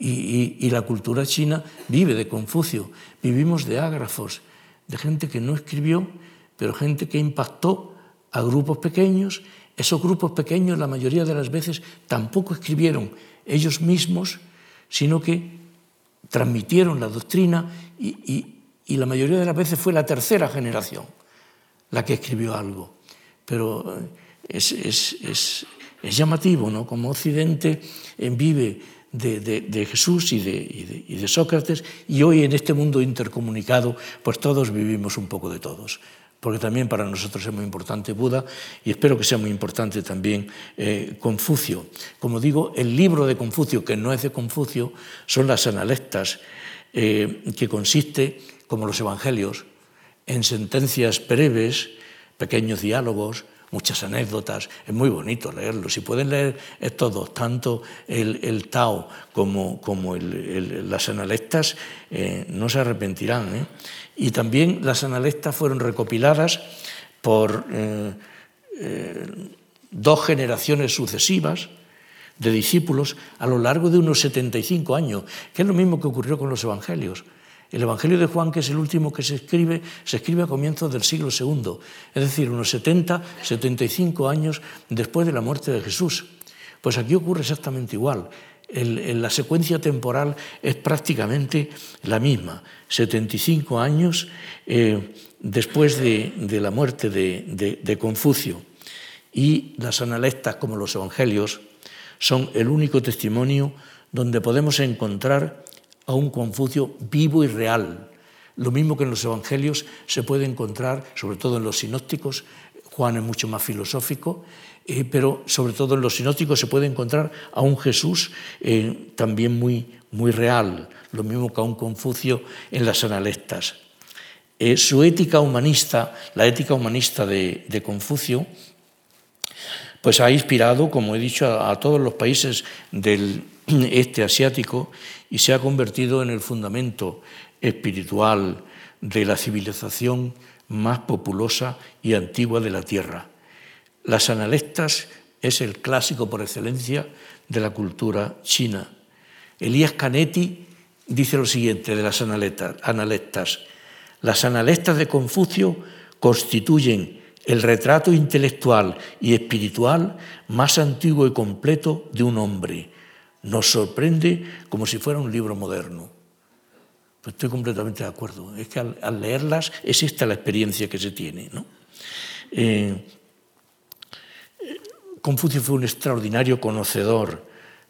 y la cultura china vive de Confucio. Vivimos de ágrafos, de gente que no escribió, pero gente que impactó a grupos pequeños. Esos grupos pequeños la mayoría de las veces tampoco escribieron ellos mismos, sino que transmitieron la doctrina y, la mayoría de las veces fue la tercera generación la que escribió algo. Pero eh, es, llamativo, ¿no? Como Occidente vive de, Jesús y de, y de, Sócrates, y hoy en este mundo intercomunicado, pues todos vivimos un poco de todos. Porque también para nosotros es muy importante Buda y espero que sea muy importante también eh, Confucio. Como digo, el libro de Confucio, que no es de Confucio, son las analectas, eh, que consiste, como los evangelios, en sentencias breves, pequeños diálogos, muchas anécdotas, es muy bonito leerlo. Si pueden leer todos, tanto el, Tao como, como las analectas, eh, no se arrepentirán. ¿eh? Y también las analectas fueron recopiladas por eh, dos generaciones sucesivas de discípulos a lo largo de unos 75 años, que es lo mismo que ocurrió con los evangelios. El Evangelio de Juan, que es el último que se escribe, se escribe a comienzos del siglo II, es decir, unos 70, 75 años después de la muerte de Jesús. Pues aquí ocurre exactamente igual. la secuencia temporal es prácticamente la misma. 75 años eh, después de, la muerte de, de Confucio. Y las analectas, como los evangelios, son el único testimonio donde podemos encontrar a un Confucio vivo y real. Lo mismo que en los evangelios se puede encontrar, sobre todo en los sinópticos, Juan es mucho más filosófico, eh, pero sobre todo en los sinópticos se puede encontrar a un Jesús eh, también muy, muy real, lo mismo que a un Confucio en las analectas. Eh, su ética humanista, la ética humanista de, Confucio, pues ha inspirado, como he dicho, a, todos los países del este asiático y se ha convertido en el fundamento espiritual de la civilización más populosa y antigua de la Tierra. Las analectas es el clásico por excelencia de la cultura china. Elías Canetti dice lo siguiente de las analectas. Las analectas de Confucio constituyen el retrato intelectual y espiritual más antiguo y completo de un hombre, nos sorprende como si fuera un libro moderno. Pues estoy completamente de acuerdo. Es que al, leerlas es esta la experiencia que se tiene. Eh, Confucio fue un extraordinario conocedor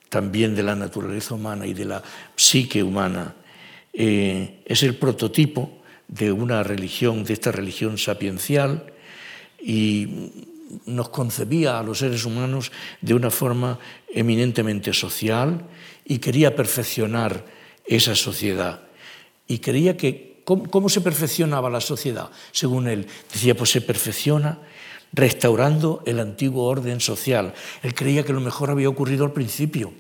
también de la naturaleza humana y de la psique humana. Eh, es el prototipo de una religión, de esta religión sapiencial, y nos concebía a los seres humanos de una forma eminentemente social y quería perfeccionar esa sociedad. Y creía que, ¿cómo, se perfeccionaba la sociedad? Según él, decía, pues se perfecciona restaurando el antiguo orden social. Él creía que lo mejor había ocurrido al principio,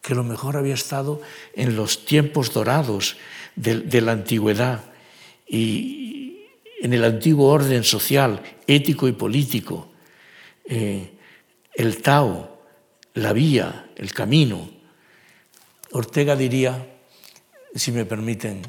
que lo mejor había estado en los tiempos dorados de, la antigüedad y en el antiguo orden social, ético y político. Eh, el Tao, la vía, el camino. Ortega diría, si me permiten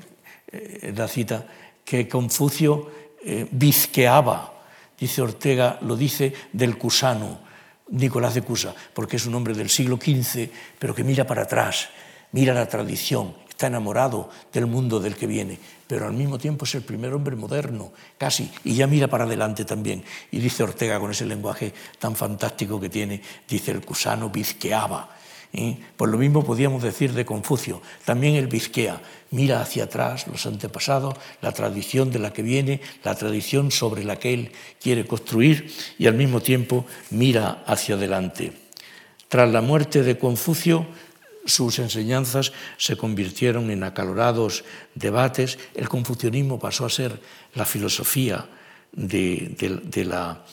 eh, la cita, que Confucio eh, bizqueaba, dice Ortega, lo dice del Cusano, Nicolás de Cusa, porque es un hombre del siglo XV, pero que mira para atrás, mira la tradición, está enamorado del mundo del que viene, pero al mismo tiempo es el primer hombre moderno, casi, y ya mira para adelante también. Y dice Ortega con ese lenguaje tan fantástico que tiene, dice el cusano bizqueaba. ¿eh? Pues lo mismo podíamos decir de Confucio, también el bizquea, mira hacia atrás los antepasados, la tradición de la que viene, la tradición sobre la que él quiere construir y al mismo tiempo mira hacia adelante. Tras la muerte de Confucio, sus enseñanzas se convirtieron en acalorados debates. El confucianismo pasó a ser la filosofía de, la,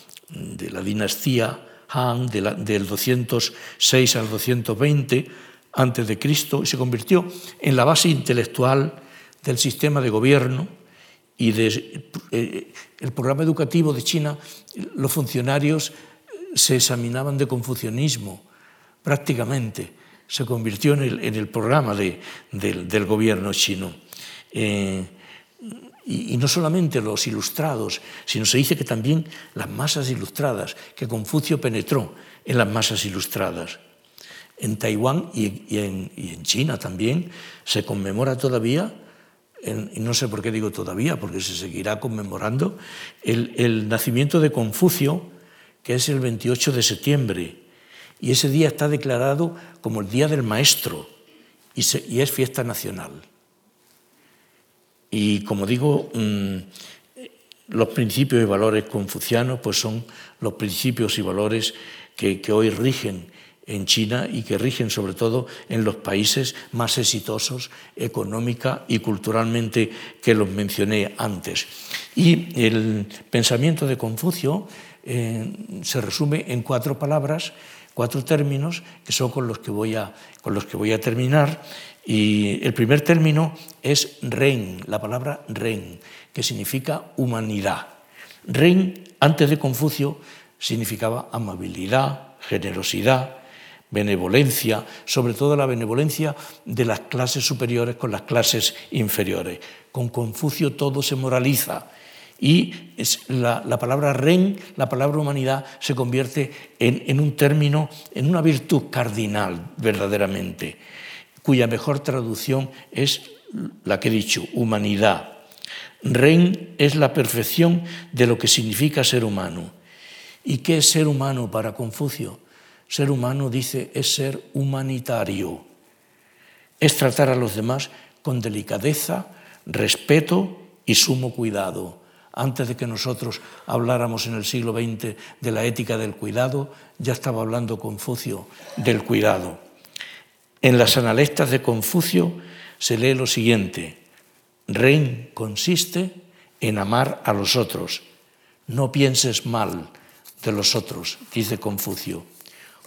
dinastía Han del 206 al 220 antes de Cristo y se convirtió en la base intelectual del sistema de gobierno y del eh, programa educativo de China. Los funcionarios se examinaban de confucianismo prácticamente se convirtió en el, programa del, gobierno chino. Eh, Y, no solamente los ilustrados, sino se dice que también las masas ilustradas, que Confucio penetró en las masas ilustradas. En Taiwán y, en, China también se conmemora todavía, y no sé por qué digo todavía, porque se seguirá conmemorando, el, el nacimiento de Confucio, que es el 28 de septiembre. Y ese día está declarado como el Día del Maestro y, es fiesta nacional. Y como digo, mm, los principios y valores confucianos pues son los principios y valores que, hoy rigen en China y que rigen sobre todo en los países más exitosos económica y culturalmente que los mencioné antes. Y el pensamiento de Confucio eh, se resume en cuatro palabras cuatro términos que son con los que voy a, con los que voy a terminar. Y el primer término es ren, la palabra ren, que significa humanidad. Ren, antes de Confucio, significaba amabilidad, generosidad, benevolencia, sobre todo la benevolencia de las clases superiores con las clases inferiores. Con Confucio todo se moraliza y la, palabra ren, la palabra humanidad, se convierte en, un término, en una virtud cardinal verdaderamente, cuya mejor traducción es la que he dicho, humanidad. Ren es la perfección de lo que significa ser humano. ¿Y qué es ser humano para Confucio? Ser humano, dice, es ser humanitario. Es tratar a los demás con delicadeza, respeto y sumo cuidado antes de que nosotros habláramos en el siglo XX de la ética del cuidado, ya estaba hablando Confucio del cuidado. En las analectas de Confucio se lee lo siguiente, Rein consiste en amar a los otros, no pienses mal de los otros, dice Confucio.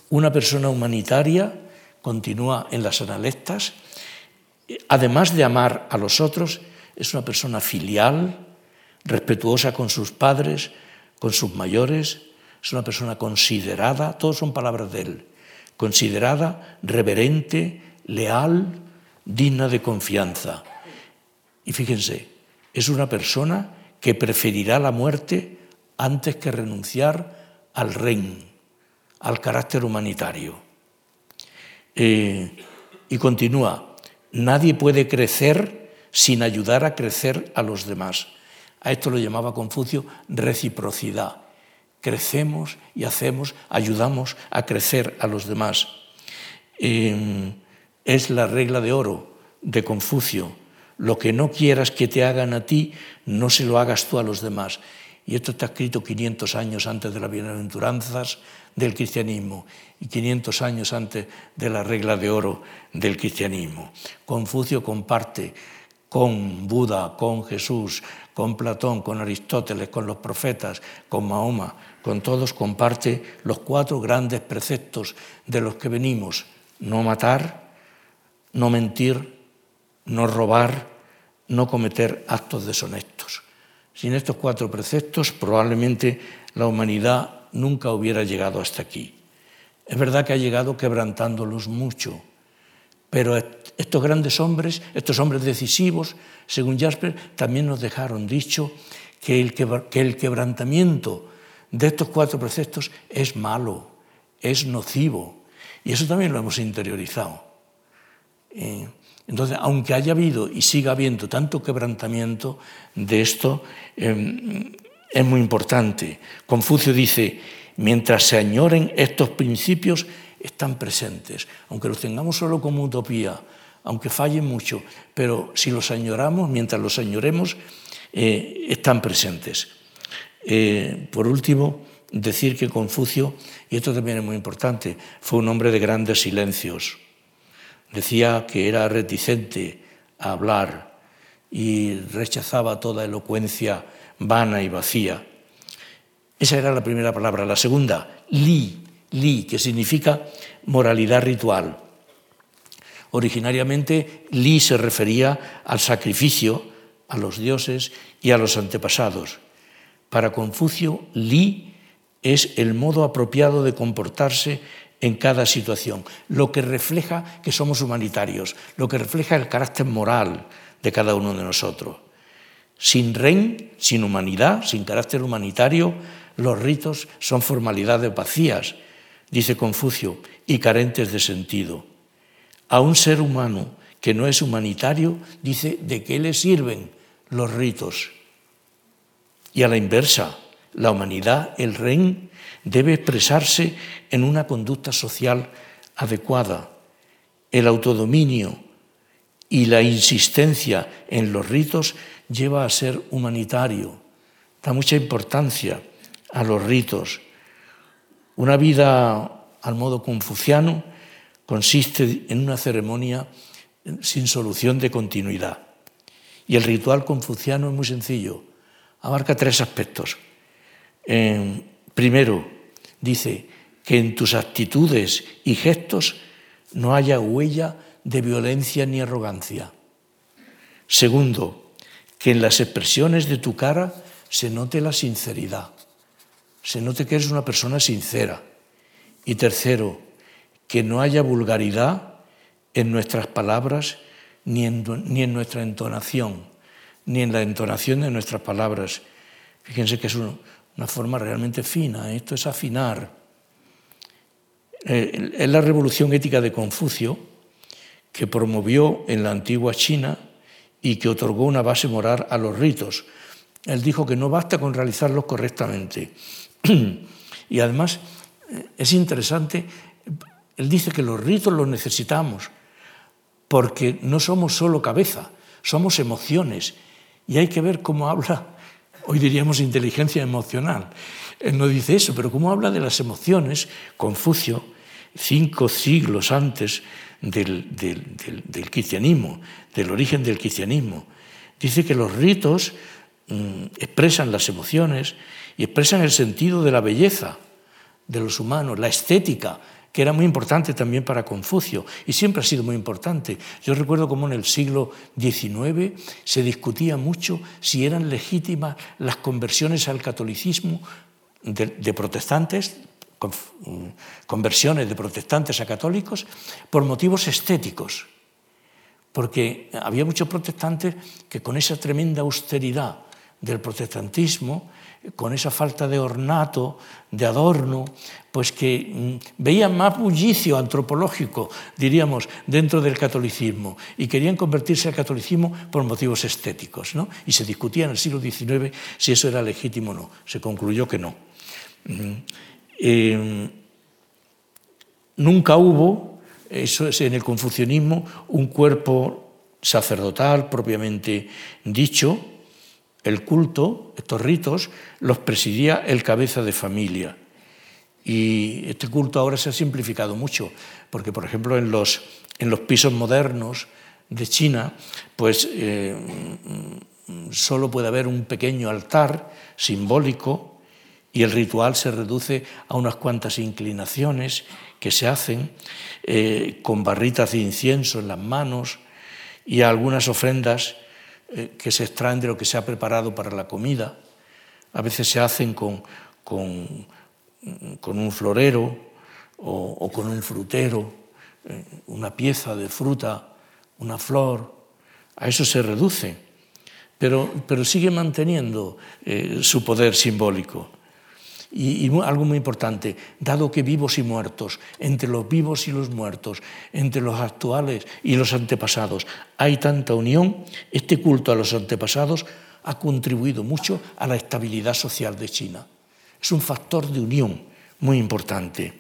Una persona humanitaria, continúa en las analectas, además de amar a los otros, es una persona filial, respetuosa con sus padres, con sus mayores, es una persona considerada, todos son palabras de él, considerada, reverente, leal, digna de confianza. Y fíjense, es una persona que preferirá la muerte antes que renunciar al reino, al carácter humanitario. Eh, y continúa, nadie puede crecer sin ayudar a crecer a los demás. A esto lo llamaba Confucio reciprocidad. Crecemos y hacemos, ayudamos a crecer a los demás. Em, es la regla de oro de Confucio. Lo que no quieras que te hagan a ti, no se lo hagas tú a los demás. Y esto está escrito 500 años antes de las bienaventuranzas del cristianismo y 500 años antes de la regla de oro del cristianismo. Confucio comparte con Buda, con Jesús, con Platón, con Aristóteles, con los profetas, con Mahoma, con todos comparte los cuatro grandes preceptos de los que venimos. No matar, no mentir, no robar, no cometer actos deshonestos. Sin estos cuatro preceptos probablemente la humanidad nunca hubiera llegado hasta aquí. Es verdad que ha llegado quebrantándolos mucho, pero estos grandes hombres, estos hombres decisivos, según Jasper, también nos dejaron dicho que el, quebrantamiento de estos cuatro preceptos es malo, es nocivo. Y eso también lo hemos interiorizado. Eh, entonces, aunque haya habido y siga habiendo tanto quebrantamiento de esto, em, es muy importante. Confucio dice, mientras se añoren estos principios, están presentes, aunque los tengamos solo como utopía, aunque fallen mucho, pero si los añoramos, mientras los añoremos, eh, están presentes. Eh, por último, decir que Confucio, y esto también es muy importante, fue un hombre de grandes silencios. Decía que era reticente a hablar y rechazaba toda elocuencia vana y vacía. Esa era la primera palabra. La segunda, li, li, que significa moralidad ritual. Originariamente, li se refería al sacrificio, a los dioses y a los antepasados. Para Confucio, li es el modo apropiado de comportarse en cada situación, lo que refleja que somos humanitarios, lo que refleja el carácter moral de cada uno de nosotros. Sin ren, sin humanidad, sin carácter humanitario, los ritos son formalidades vacías, dice Confucio, y carentes de sentido. A un ser humano que no es humanitario, dice, ¿de qué le sirven los ritos? Y a la inversa, la humanidad, el ren, debe expresarse en una conducta social adecuada. El autodominio y la insistencia en los ritos lleva a ser humanitario, da mucha importancia a los ritos. Una vida al modo confuciano consiste en una ceremonia sin solución de continuidad. Y el ritual confuciano es muy sencillo, abarca tres aspectos. primero, dice que en tus actitudes y gestos no haya huella de violencia ni arrogancia. Segundo, que en las expresiones de tu cara se note la sinceridad, se note que eres una persona sincera. Y tercero, que no haya vulgaridad en nuestras palabras ni en, nuestra entonación, ni en la entonación de nuestras palabras. Fíjense que es una forma realmente fina, esto es afinar. Eh, es la revolución ética de Confucio que promovió en la antigua China y que otorgó una base moral a los ritos. Él dijo que no basta con realizarlos correctamente. y además eh, es interesante, él dice que los ritos los necesitamos porque no somos solo cabeza, somos emociones. Y hay que ver cómo habla, hoy diríamos inteligencia emocional. Él no dice eso, pero cómo habla de las emociones, Confucio, cinco siglos antes del, cristianismo, del origen del cristianismo. Dice que los ritos mm, expresan las emociones y expresan el sentido de la belleza de los humanos, la estética, que era muy importante también para Confucio y siempre ha sido muy importante. Yo recuerdo cómo en el siglo XIX se discutía mucho si eran legítimas las conversiones al catolicismo de protestantes, Mm, conversiones de protestantes a católicos por motivos estéticos, porque había muchos protestantes que con esa tremenda austeridad del protestantismo, con esa falta de ornato, de adorno, pues que mm, veían más bullicio antropológico, diríamos, dentro del catolicismo y querían convertirse al catolicismo por motivos estéticos. ¿no? Y se discutía en el siglo XIX si eso era legítimo o no. Se concluyó que no. Mm. Eh, nunca hubo, eso es en el confucianismo, un cuerpo sacerdotal propiamente dicho. El culto, estos ritos, los presidía el cabeza de familia. Y este culto ahora se ha simplificado mucho, porque por ejemplo en los, en los pisos modernos de China, pues eh, solo puede haber un pequeño altar simbólico y el ritual se reduce a unas cuantas inclinaciones que se hacen eh, con barritas de incienso en las manos y algunas ofrendas eh, que se extraen de lo que se ha preparado para la comida. A veces se hacen con, con, un florero o, con un frutero, eh, una pieza de fruta, una flor. A eso se reduce, pero, pero sigue manteniendo su poder simbólico. Y, algo muy importante, dado que vivos y muertos, entre los vivos y los muertos, entre los actuales y los antepasados, hay tanta unión, este culto a los antepasados ha contribuido mucho a la estabilidad social de China. Es un factor de unión muy importante.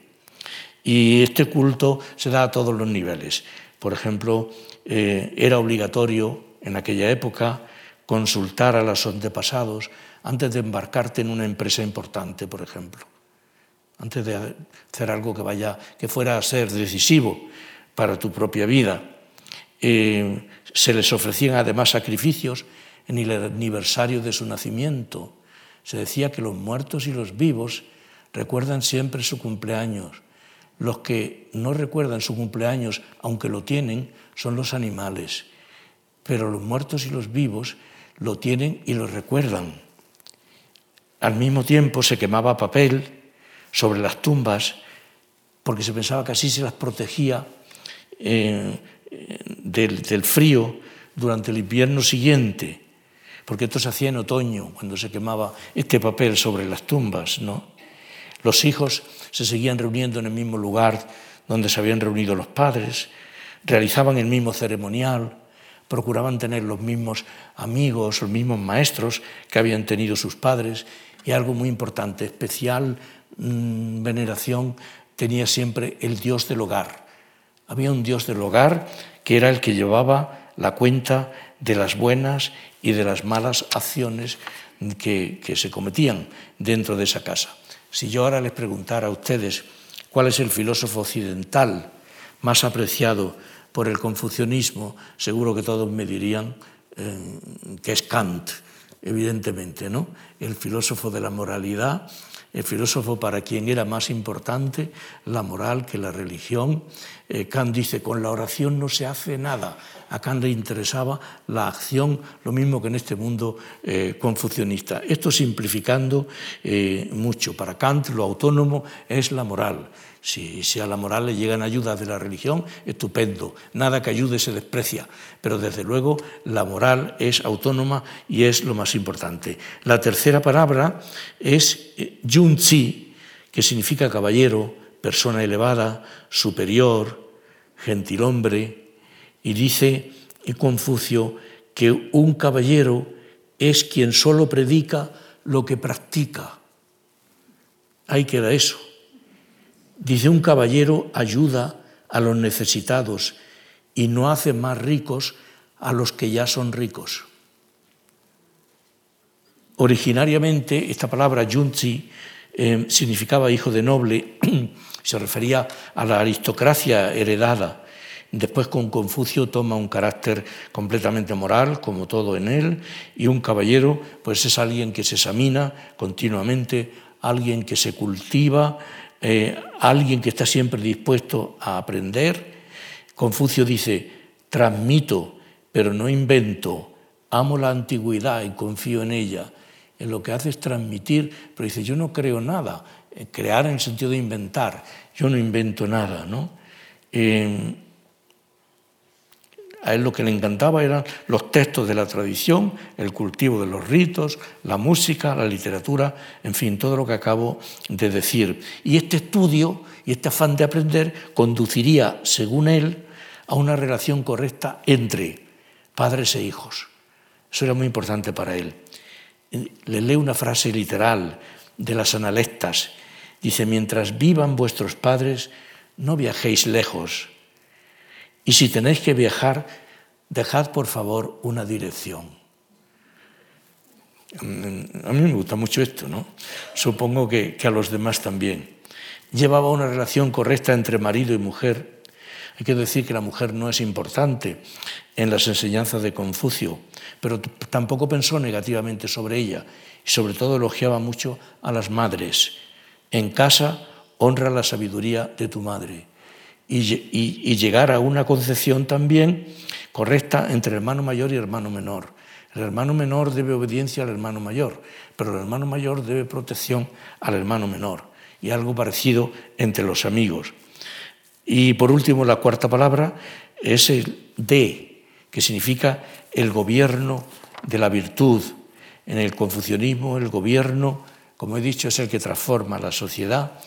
Y este culto se da a todos los niveles. Por ejemplo, eh, era obligatorio en aquella época consultar a los antepasados antes de embarcarte en una empresa importante, por ejemplo, antes de hacer algo que, vaya, que fuera a ser decisivo para tu propia vida. Eh, se les ofrecían además sacrificios en el aniversario de su nacimiento. Se decía que los muertos y los vivos recuerdan siempre su cumpleaños. Los que no recuerdan su cumpleaños, aunque lo tienen, son los animales. Pero los muertos y los vivos lo tienen y lo recuerdan. Al mismo tiempo se quemaba papel sobre las tumbas porque se pensaba que así se las protegía eh, del, frío durante el invierno siguiente. porque esto se hacía en otoño, cuando se quemaba este papel sobre las tumbas, ¿no? Los hijos se seguían reuniendo en el mismo lugar donde se habían reunido los padres, realizaban el mismo ceremonial, procuraban tener los mismos amigos, los mismos maestros que habían tenido sus padres, y algo muy importante, especial mmm, veneración tenía siempre el Dios del hogar. Había un Dios del hogar que era el que llevaba la cuenta de las buenas y de las malas acciones que, que se cometían dentro de esa casa. Si yo ahora les preguntara a ustedes cuál es el filósofo occidental más apreciado por el confucianismo, seguro que todos me dirían eh, que es Kant, evidentemente, ¿no? El filósofo de la moralidad el filósofo para quien era más importante la moral que la religión. Eh, Kant dice, con la oración no se hace nada. A Kant le interesaba la acción, lo mismo que en este mundo eh, confucionista. Esto simplificando eh, mucho. Para Kant lo autónomo es la moral. Si, a la moral le llegan ayudas de la religión, estupendo. Nada que ayude se desprecia. Pero desde luego la moral es autónoma y es lo más importante. La tercera palabra es eh, Yunzi, que significa caballero, persona elevada, superior, gentilhombre. Y dice Confucio que un caballero es quien solo predica lo que practica. Ahí queda eso. Dice un caballero ayuda a los necesitados y no hace más ricos a los que ya son ricos. Originariamente esta palabra yunzi eh, significaba hijo de noble, se refería a la aristocracia heredada. Después con Confucio toma un carácter completamente moral, como todo en él, y un caballero pues es alguien que se examina continuamente, alguien que se cultiva, eh, alguien que está siempre dispuesto a aprender. Confucio dice, transmito, pero no invento, amo la antigüedad y confío en ella. En lo que hace es transmitir, pero dice, yo no creo nada, eh, crear en el sentido de inventar, yo no invento nada. ¿no? Eh, a él lo que le encantaba eran los textos de la tradición, el cultivo de los ritos, la música, la literatura, en fin, todo lo que acabo de decir. Y este estudio y este afán de aprender conduciría, según él, a una relación correcta entre padres e hijos. Eso era muy importante para él. Le lee una frase literal de las analectas. Dice, mientras vivan vuestros padres, no viajéis lejos y si tenéis que viajar, dejad por favor una dirección. A mí me gusta mucho esto, ¿no? Supongo que, a los demás también. Llevaba una relación correcta entre marido y mujer. Hay que decir que la mujer no es importante en las enseñanzas de Confucio, pero tampoco pensó negativamente sobre ella y sobre todo elogiaba mucho a las madres. En casa honra la sabiduría de tu madre y, llegar a una concepción también correcta entre hermano mayor y hermano menor. El hermano menor debe obediencia al hermano mayor, pero el hermano mayor debe protección al hermano menor. Y algo parecido entre los amigos. Y por último, la cuarta palabra es el de, que significa el gobierno de la virtud. En el confucianismo, el gobierno, como he dicho, es el que transforma la sociedad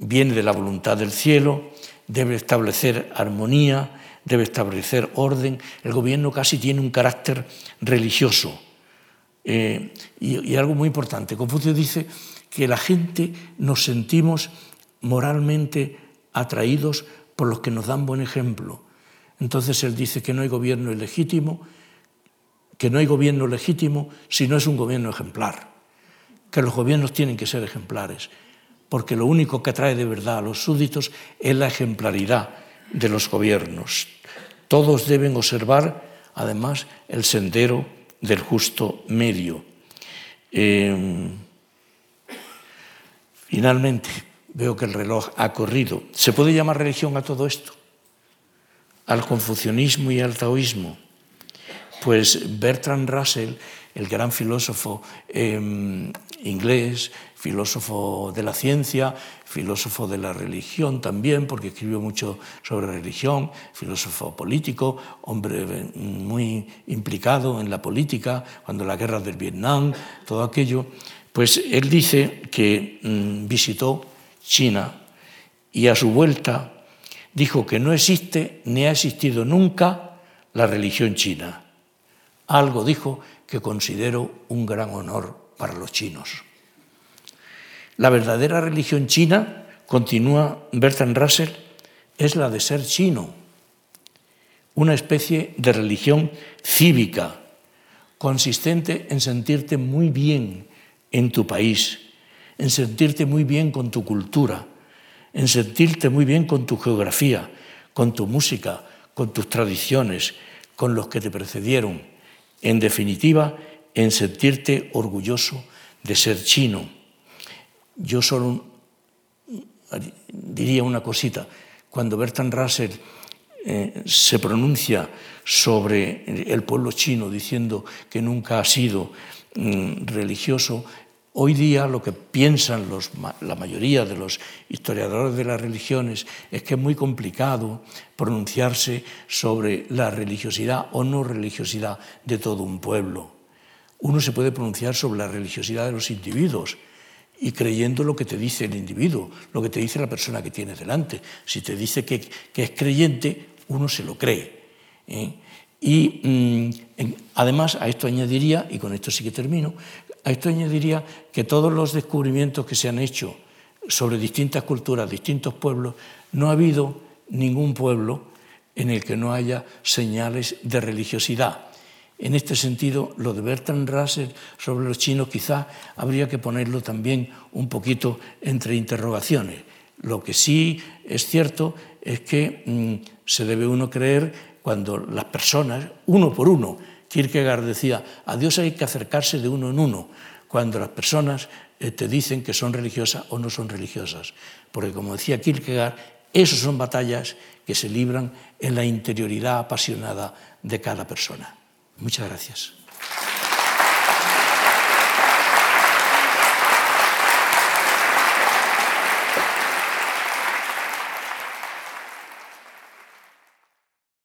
viene de la voluntad del cielo, debe establecer armonía, debe establecer orden. El gobierno casi tiene un carácter religioso. Eh, y, y algo muy importante, Confucio dice que la gente nos sentimos moralmente atraídos por los que nos dan buen ejemplo. Entonces él dice que no hay gobierno legítimo, que no hay gobierno legítimo si no es un gobierno ejemplar, que los gobiernos tienen que ser ejemplares porque lo único que atrae de verdad a los súbditos es la ejemplaridad de los gobiernos. Todos deben observar, además, el sendero del justo medio. Eh, finalmente, veo que el reloj ha corrido. ¿Se puede llamar religión a todo esto? Al confucianismo y al taoísmo. Pues Bertrand Russell el gran filósofo em, inglés, filósofo de la ciencia, filósofo de la religión también, porque escribió mucho sobre religión, filósofo político, hombre muy implicado en la política, cuando la guerra del Vietnam, todo aquello, pues él dice que mm, visitó China y a su vuelta dijo que no existe ni ha existido nunca la religión china. Algo dijo que considero un gran honor para los chinos. La verdadera religión china, continúa Bertrand Russell, es la de ser chino, una especie de religión cívica, consistente en sentirte muy bien en tu país, en sentirte muy bien con tu cultura, en sentirte muy bien con tu geografía, con tu música, con tus tradiciones, con los que te precedieron. En definitiva, en sentirte orgulloso de ser chino. Yo solo diría una cosita. Cuando Bertrand Russell eh, se pronuncia sobre el pueblo chino diciendo que nunca ha sido mm, religioso, Hoy día lo que piensan la mayoría de los historiadores de las religiones es que es muy complicado pronunciarse sobre la religiosidad o no religiosidad de todo un pueblo. Uno se puede pronunciar sobre la religiosidad de los individuos y creyendo lo que te dice el individuo, lo que te dice la persona que tienes delante. Si te dice que, es creyente, uno se lo cree. ¿eh? Y mm, además a esto añadiría, y con esto sí que termino, a esto añadiría que todos los descubrimientos que se han hecho sobre distintas culturas, distintos pueblos, no ha habido ningún pueblo en el que no haya señales de religiosidad. En este sentido, lo de Bertrand Russell sobre los chinos quizá habría que ponerlo también un poquito entre interrogaciones. Lo que sí es cierto es que mm, se debe uno creer cuando las personas, uno por uno, Kierkegaard decía, a Dios hay que acercarse de uno en uno, cuando las personas eh, te dicen que son religiosas o no son religiosas. Porque como decía Kierkegaard, esas son batallas que se libran en la interioridad apasionada de cada persona. Muchas gracias.